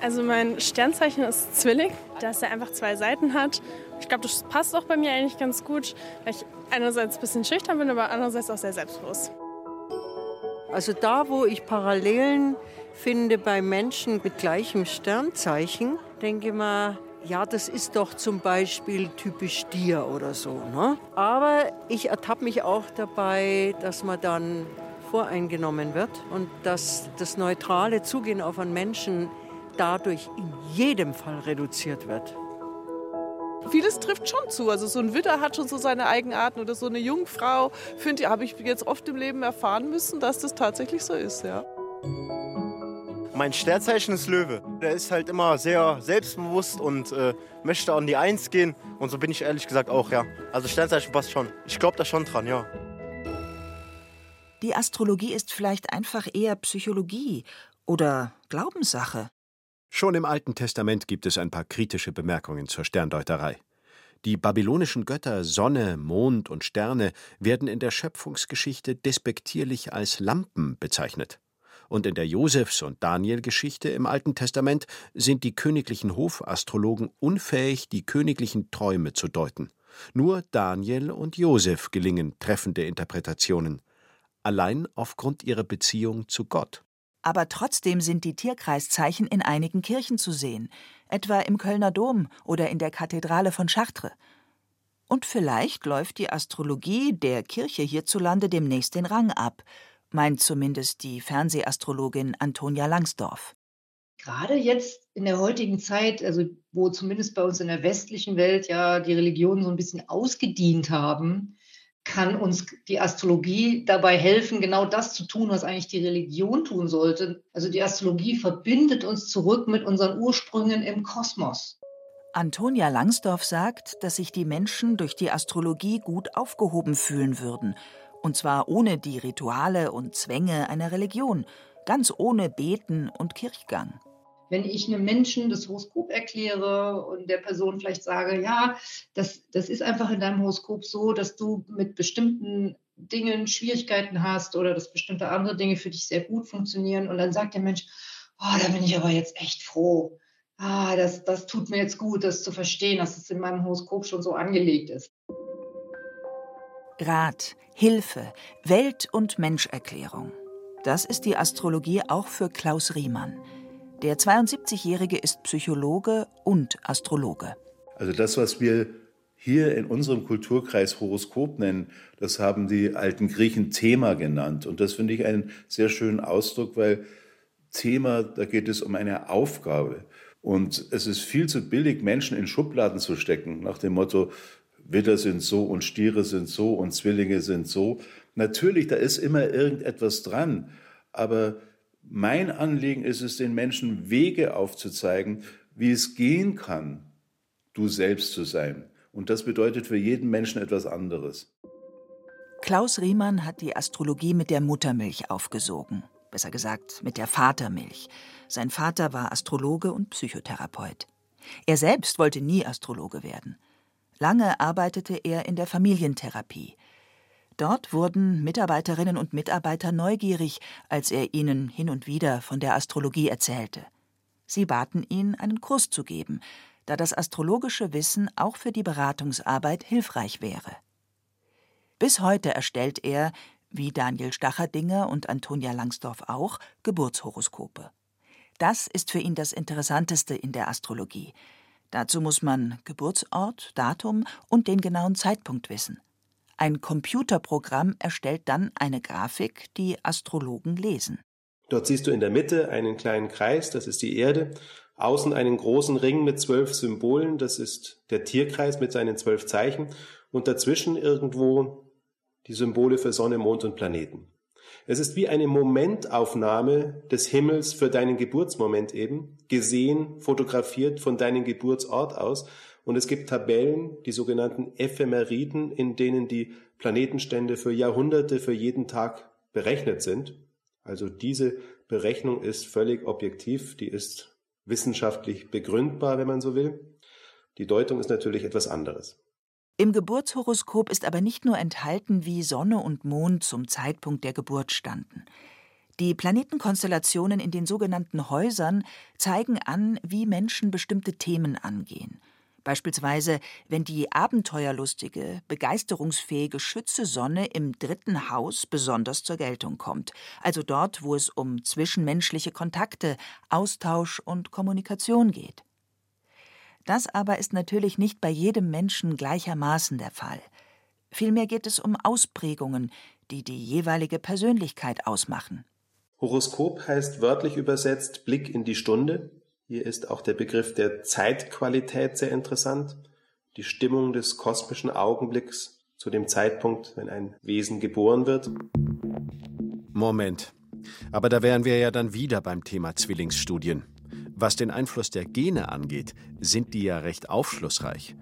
Also mein Sternzeichen ist Zwilling, dass er einfach zwei Seiten hat. Ich glaube, das passt auch bei mir eigentlich ganz gut, weil ich einerseits ein bisschen schüchtern bin, aber andererseits auch sehr selbstbewusst. Also da, wo ich Parallelen finde bei Menschen mit gleichem Sternzeichen, denke mal, ja, das ist doch zum Beispiel typisch Stier oder so. Ne? Aber ich ertappe mich auch dabei, dass man dann voreingenommen wird und dass das neutrale Zugehen auf einen Menschen dadurch in jedem Fall reduziert wird. Vieles trifft schon zu. Also so ein Widder hat schon so seine Eigenarten oder so eine Jungfrau. Finde ich, habe ich jetzt oft im Leben erfahren müssen, dass das tatsächlich so ist, ja. Mein Sternzeichen ist Löwe. Der ist halt immer sehr selbstbewusst und äh, möchte an die Eins gehen. Und so bin ich ehrlich gesagt auch, ja. Also Sternzeichen passt schon. Ich glaube da schon dran, ja. Die Astrologie ist vielleicht einfach eher Psychologie oder Glaubenssache. Schon im Alten Testament gibt es ein paar kritische Bemerkungen zur Sterndeuterei. Die babylonischen Götter Sonne, Mond und Sterne werden in der Schöpfungsgeschichte despektierlich als Lampen bezeichnet und in der Josefs- und Daniel-Geschichte im Alten Testament sind die königlichen Hofastrologen unfähig, die königlichen Träume zu deuten. Nur Daniel und Josef gelingen treffende Interpretationen, allein aufgrund ihrer Beziehung zu Gott. Aber trotzdem sind die Tierkreiszeichen in einigen Kirchen zu sehen, etwa im Kölner Dom oder in der Kathedrale von Chartres. Und vielleicht läuft die Astrologie der Kirche hierzulande demnächst den Rang ab meint zumindest die Fernsehastrologin Antonia Langsdorf. Gerade jetzt in der heutigen Zeit, also wo zumindest bei uns in der westlichen Welt ja die Religionen so ein bisschen ausgedient haben, kann uns die Astrologie dabei helfen, genau das zu tun, was eigentlich die Religion tun sollte. Also die Astrologie verbindet uns zurück mit unseren Ursprüngen im Kosmos. Antonia Langsdorf sagt, dass sich die Menschen durch die Astrologie gut aufgehoben fühlen würden und zwar ohne die Rituale und Zwänge einer Religion, ganz ohne Beten und Kirchgang. Wenn ich einem Menschen das Horoskop erkläre und der Person vielleicht sage, ja, das, das ist einfach in deinem Horoskop so, dass du mit bestimmten Dingen Schwierigkeiten hast oder dass bestimmte andere Dinge für dich sehr gut funktionieren. Und dann sagt der Mensch, oh, da bin ich aber jetzt echt froh. Ah, das, das tut mir jetzt gut, das zu verstehen, dass es in meinem Horoskop schon so angelegt ist. Rat, Hilfe, Welt- und Menscherklärung. Das ist die Astrologie auch für Klaus Riemann. Der 72-Jährige ist Psychologe und Astrologe. Also das, was wir hier in unserem Kulturkreis Horoskop nennen, das haben die alten Griechen Thema genannt. Und das finde ich einen sehr schönen Ausdruck, weil Thema, da geht es um eine Aufgabe. Und es ist viel zu billig, Menschen in Schubladen zu stecken, nach dem Motto, Widder sind so und Stiere sind so und Zwillinge sind so. Natürlich, da ist immer irgendetwas dran, aber mein Anliegen ist es, den Menschen Wege aufzuzeigen, wie es gehen kann, du selbst zu sein. Und das bedeutet für jeden Menschen etwas anderes. Klaus Riemann hat die Astrologie mit der Muttermilch aufgesogen, besser gesagt mit der Vatermilch. Sein Vater war Astrologe und Psychotherapeut. Er selbst wollte nie Astrologe werden. Lange arbeitete er in der Familientherapie. Dort wurden Mitarbeiterinnen und Mitarbeiter neugierig, als er ihnen hin und wieder von der Astrologie erzählte. Sie baten ihn, einen Kurs zu geben, da das astrologische Wissen auch für die Beratungsarbeit hilfreich wäre. Bis heute erstellt er, wie Daniel Stacherdinger und Antonia Langsdorf auch, Geburtshoroskope. Das ist für ihn das Interessanteste in der Astrologie. Dazu muss man Geburtsort, Datum und den genauen Zeitpunkt wissen. Ein Computerprogramm erstellt dann eine Grafik, die Astrologen lesen. Dort siehst du in der Mitte einen kleinen Kreis, das ist die Erde, außen einen großen Ring mit zwölf Symbolen, das ist der Tierkreis mit seinen zwölf Zeichen und dazwischen irgendwo die Symbole für Sonne, Mond und Planeten. Es ist wie eine Momentaufnahme des Himmels für deinen Geburtsmoment eben, gesehen, fotografiert von deinem Geburtsort aus. Und es gibt Tabellen, die sogenannten Ephemeriden, in denen die Planetenstände für Jahrhunderte, für jeden Tag berechnet sind. Also diese Berechnung ist völlig objektiv, die ist wissenschaftlich begründbar, wenn man so will. Die Deutung ist natürlich etwas anderes. Im Geburtshoroskop ist aber nicht nur enthalten, wie Sonne und Mond zum Zeitpunkt der Geburt standen. Die Planetenkonstellationen in den sogenannten Häusern zeigen an, wie Menschen bestimmte Themen angehen. Beispielsweise, wenn die abenteuerlustige, begeisterungsfähige Schütze-Sonne im dritten Haus besonders zur Geltung kommt, also dort, wo es um zwischenmenschliche Kontakte, Austausch und Kommunikation geht. Das aber ist natürlich nicht bei jedem Menschen gleichermaßen der Fall. Vielmehr geht es um Ausprägungen, die die jeweilige Persönlichkeit ausmachen. Horoskop heißt wörtlich übersetzt Blick in die Stunde. Hier ist auch der Begriff der Zeitqualität sehr interessant. Die Stimmung des kosmischen Augenblicks zu dem Zeitpunkt, wenn ein Wesen geboren wird. Moment. Aber da wären wir ja dann wieder beim Thema Zwillingsstudien. Was den Einfluss der Gene angeht, sind die ja recht aufschlussreich.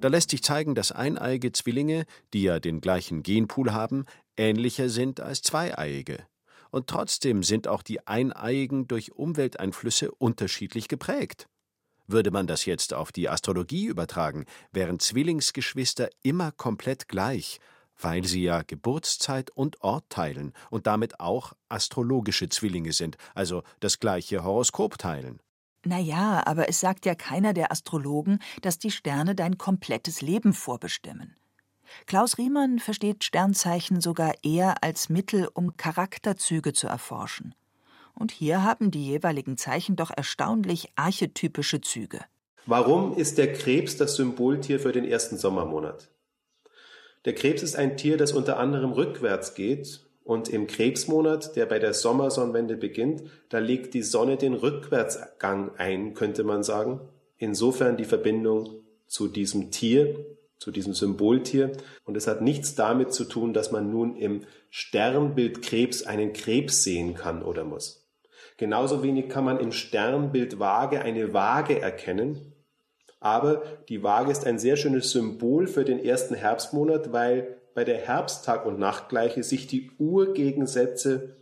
Da lässt sich zeigen, dass eineiige Zwillinge, die ja den gleichen Genpool haben, ähnlicher sind als zweieiige. Und trotzdem sind auch die Eineiigen durch Umwelteinflüsse unterschiedlich geprägt. Würde man das jetzt auf die Astrologie übertragen, wären Zwillingsgeschwister immer komplett gleich, weil sie ja Geburtszeit und Ort teilen und damit auch astrologische Zwillinge sind, also das gleiche Horoskop teilen. Na ja, aber es sagt ja keiner der Astrologen, dass die Sterne dein komplettes Leben vorbestimmen. Klaus Riemann versteht Sternzeichen sogar eher als Mittel, um Charakterzüge zu erforschen. Und hier haben die jeweiligen Zeichen doch erstaunlich archetypische Züge. Warum ist der Krebs das Symboltier für den ersten Sommermonat? Der Krebs ist ein Tier, das unter anderem rückwärts geht und im Krebsmonat, der bei der Sommersonnenwende beginnt, da legt die Sonne den Rückwärtsgang ein, könnte man sagen. Insofern die Verbindung zu diesem Tier, zu diesem Symboltier. Und es hat nichts damit zu tun, dass man nun im Sternbild Krebs einen Krebs sehen kann oder muss. Genauso wenig kann man im Sternbild Waage eine Waage erkennen. Aber die Waage ist ein sehr schönes Symbol für den ersten Herbstmonat, weil bei der Herbsttag- und Nachtgleiche sich die Urgegensätze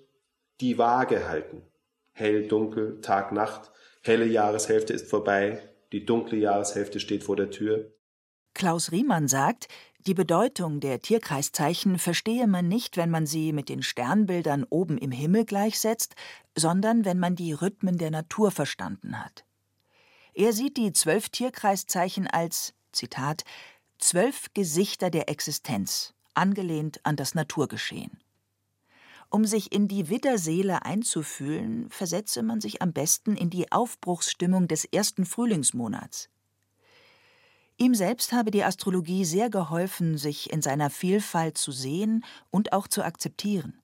die Waage halten. Hell, dunkel, Tag, Nacht, helle Jahreshälfte ist vorbei, die dunkle Jahreshälfte steht vor der Tür. Klaus Riemann sagt, die Bedeutung der Tierkreiszeichen verstehe man nicht, wenn man sie mit den Sternbildern oben im Himmel gleichsetzt, sondern wenn man die Rhythmen der Natur verstanden hat. Er sieht die zwölf Tierkreiszeichen als, Zitat, zwölf Gesichter der Existenz, angelehnt an das Naturgeschehen. Um sich in die Widderseele einzufühlen, versetze man sich am besten in die Aufbruchsstimmung des ersten Frühlingsmonats. Ihm selbst habe die Astrologie sehr geholfen, sich in seiner Vielfalt zu sehen und auch zu akzeptieren.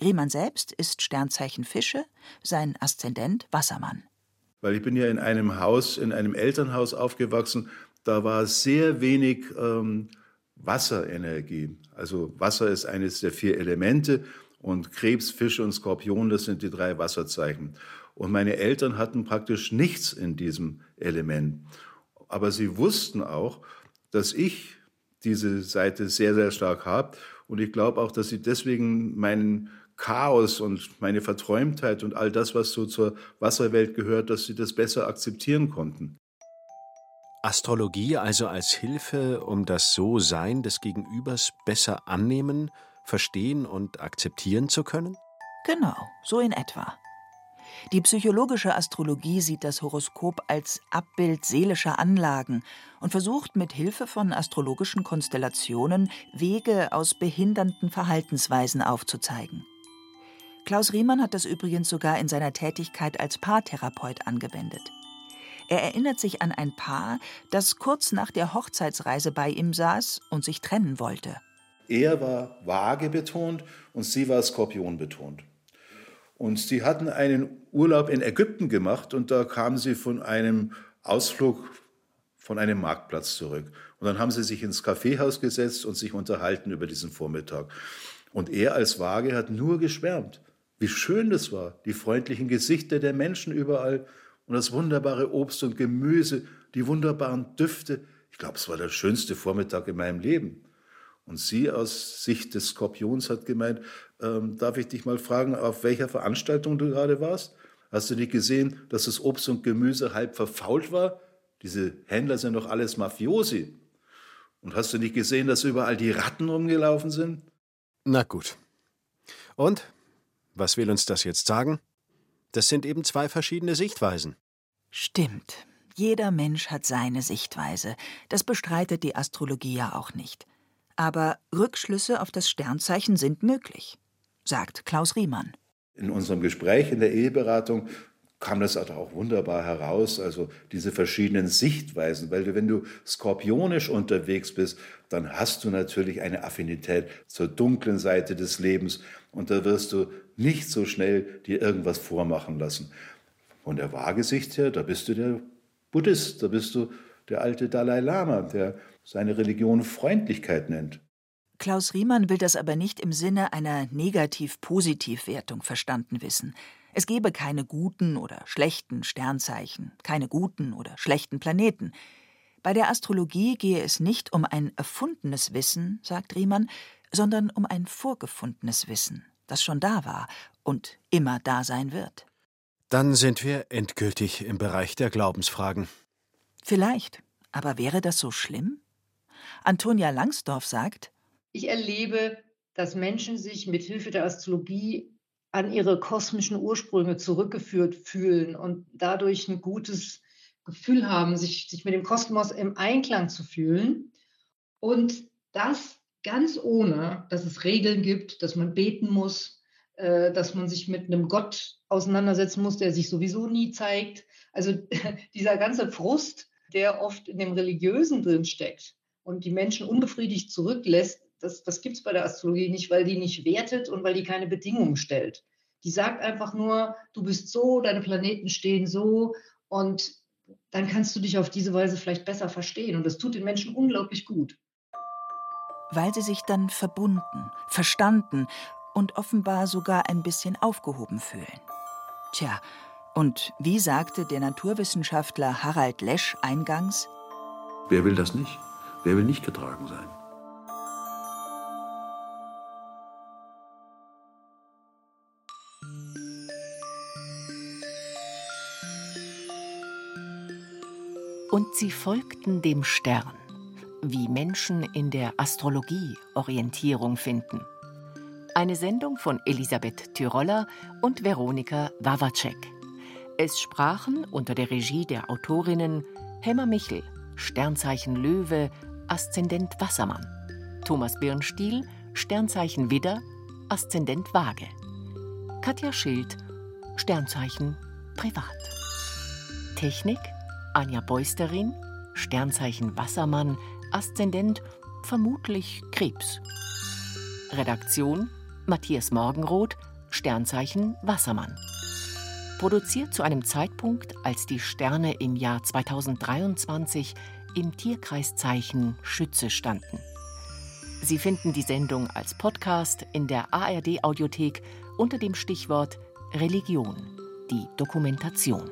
Riemann selbst ist Sternzeichen Fische, sein Aszendent Wassermann. Weil ich bin ja in einem Haus, in einem Elternhaus aufgewachsen, da war sehr wenig ähm, Wasserenergie. Also Wasser ist eines der vier Elemente und Krebs, Fisch und Skorpion, das sind die drei Wasserzeichen. Und meine Eltern hatten praktisch nichts in diesem Element. Aber sie wussten auch, dass ich diese Seite sehr, sehr stark habe. Und ich glaube auch, dass sie deswegen meinen Chaos und meine Verträumtheit und all das, was so zur Wasserwelt gehört, dass sie das besser akzeptieren konnten. Astrologie also als Hilfe, um das So-Sein des Gegenübers besser annehmen, verstehen und akzeptieren zu können? Genau, so in etwa. Die psychologische Astrologie sieht das Horoskop als Abbild seelischer Anlagen und versucht mit Hilfe von astrologischen Konstellationen Wege aus behindernden Verhaltensweisen aufzuzeigen. Klaus Riemann hat das übrigens sogar in seiner Tätigkeit als Paartherapeut angewendet. Er erinnert sich an ein Paar, das kurz nach der Hochzeitsreise bei ihm saß und sich trennen wollte. Er war vage betont und sie war Skorpion betont. Und sie hatten einen Urlaub in Ägypten gemacht und da kamen sie von einem Ausflug von einem Marktplatz zurück. Und dann haben sie sich ins Kaffeehaus gesetzt und sich unterhalten über diesen Vormittag. Und er als Waage hat nur geschwärmt, wie schön das war, die freundlichen Gesichter der Menschen überall und das wunderbare Obst und Gemüse, die wunderbaren Düfte. Ich glaube, es war der schönste Vormittag in meinem Leben. Und sie aus Sicht des Skorpions hat gemeint, ähm, darf ich dich mal fragen, auf welcher Veranstaltung du gerade warst? Hast du nicht gesehen, dass das Obst und Gemüse halb verfault war? Diese Händler sind doch alles Mafiosi. Und hast du nicht gesehen, dass überall die Ratten rumgelaufen sind? Na gut. Und? Was will uns das jetzt sagen? Das sind eben zwei verschiedene Sichtweisen. Stimmt. Jeder Mensch hat seine Sichtweise. Das bestreitet die Astrologie ja auch nicht. Aber Rückschlüsse auf das Sternzeichen sind möglich, sagt Klaus Riemann. In unserem Gespräch in der Eheberatung kam das auch wunderbar heraus, also diese verschiedenen Sichtweisen, weil du, wenn du skorpionisch unterwegs bist, dann hast du natürlich eine Affinität zur dunklen Seite des Lebens und da wirst du nicht so schnell dir irgendwas vormachen lassen. Von der Waagesicht her, da bist du der Buddhist, da bist du der alte Dalai Lama, der seine Religion Freundlichkeit nennt. Klaus Riemann will das aber nicht im Sinne einer Negativ-Positiv-Wertung verstanden wissen. Es gebe keine guten oder schlechten Sternzeichen, keine guten oder schlechten Planeten. Bei der Astrologie gehe es nicht um ein erfundenes Wissen, sagt Riemann, sondern um ein vorgefundenes Wissen, das schon da war und immer da sein wird. Dann sind wir endgültig im Bereich der Glaubensfragen. Vielleicht. Aber wäre das so schlimm? Antonia Langsdorff sagt, ich erlebe, dass Menschen sich mit Hilfe der Astrologie an ihre kosmischen Ursprünge zurückgeführt fühlen und dadurch ein gutes Gefühl haben, sich, sich mit dem Kosmos im Einklang zu fühlen. Und das ganz ohne, dass es Regeln gibt, dass man beten muss, äh, dass man sich mit einem Gott auseinandersetzen muss, der sich sowieso nie zeigt. Also *laughs* dieser ganze Frust, der oft in dem Religiösen drin steckt und die Menschen unbefriedigt zurücklässt, das, das gibt es bei der Astrologie nicht, weil die nicht wertet und weil die keine Bedingungen stellt. Die sagt einfach nur, du bist so, deine Planeten stehen so und dann kannst du dich auf diese Weise vielleicht besser verstehen. Und das tut den Menschen unglaublich gut. Weil sie sich dann verbunden, verstanden und offenbar sogar ein bisschen aufgehoben fühlen. Tja, und wie sagte der Naturwissenschaftler Harald Lesch eingangs? Wer will das nicht? Wer will nicht getragen sein? Und sie folgten dem Stern, wie Menschen in der Astrologie Orientierung finden. Eine Sendung von Elisabeth Tyroller und Veronika Wawacek. Es sprachen unter der Regie der Autorinnen Hemmer Michel, Sternzeichen Löwe, Aszendent Wassermann, Thomas Birnstiel, Sternzeichen Widder, Aszendent Waage, Katja Schild, Sternzeichen Privat. Technik Anja Beusterin, Sternzeichen Wassermann, Aszendent vermutlich Krebs. Redaktion Matthias Morgenroth, Sternzeichen Wassermann. Produziert zu einem Zeitpunkt, als die Sterne im Jahr 2023 im Tierkreiszeichen Schütze standen. Sie finden die Sendung als Podcast in der ARD Audiothek unter dem Stichwort Religion, die Dokumentation.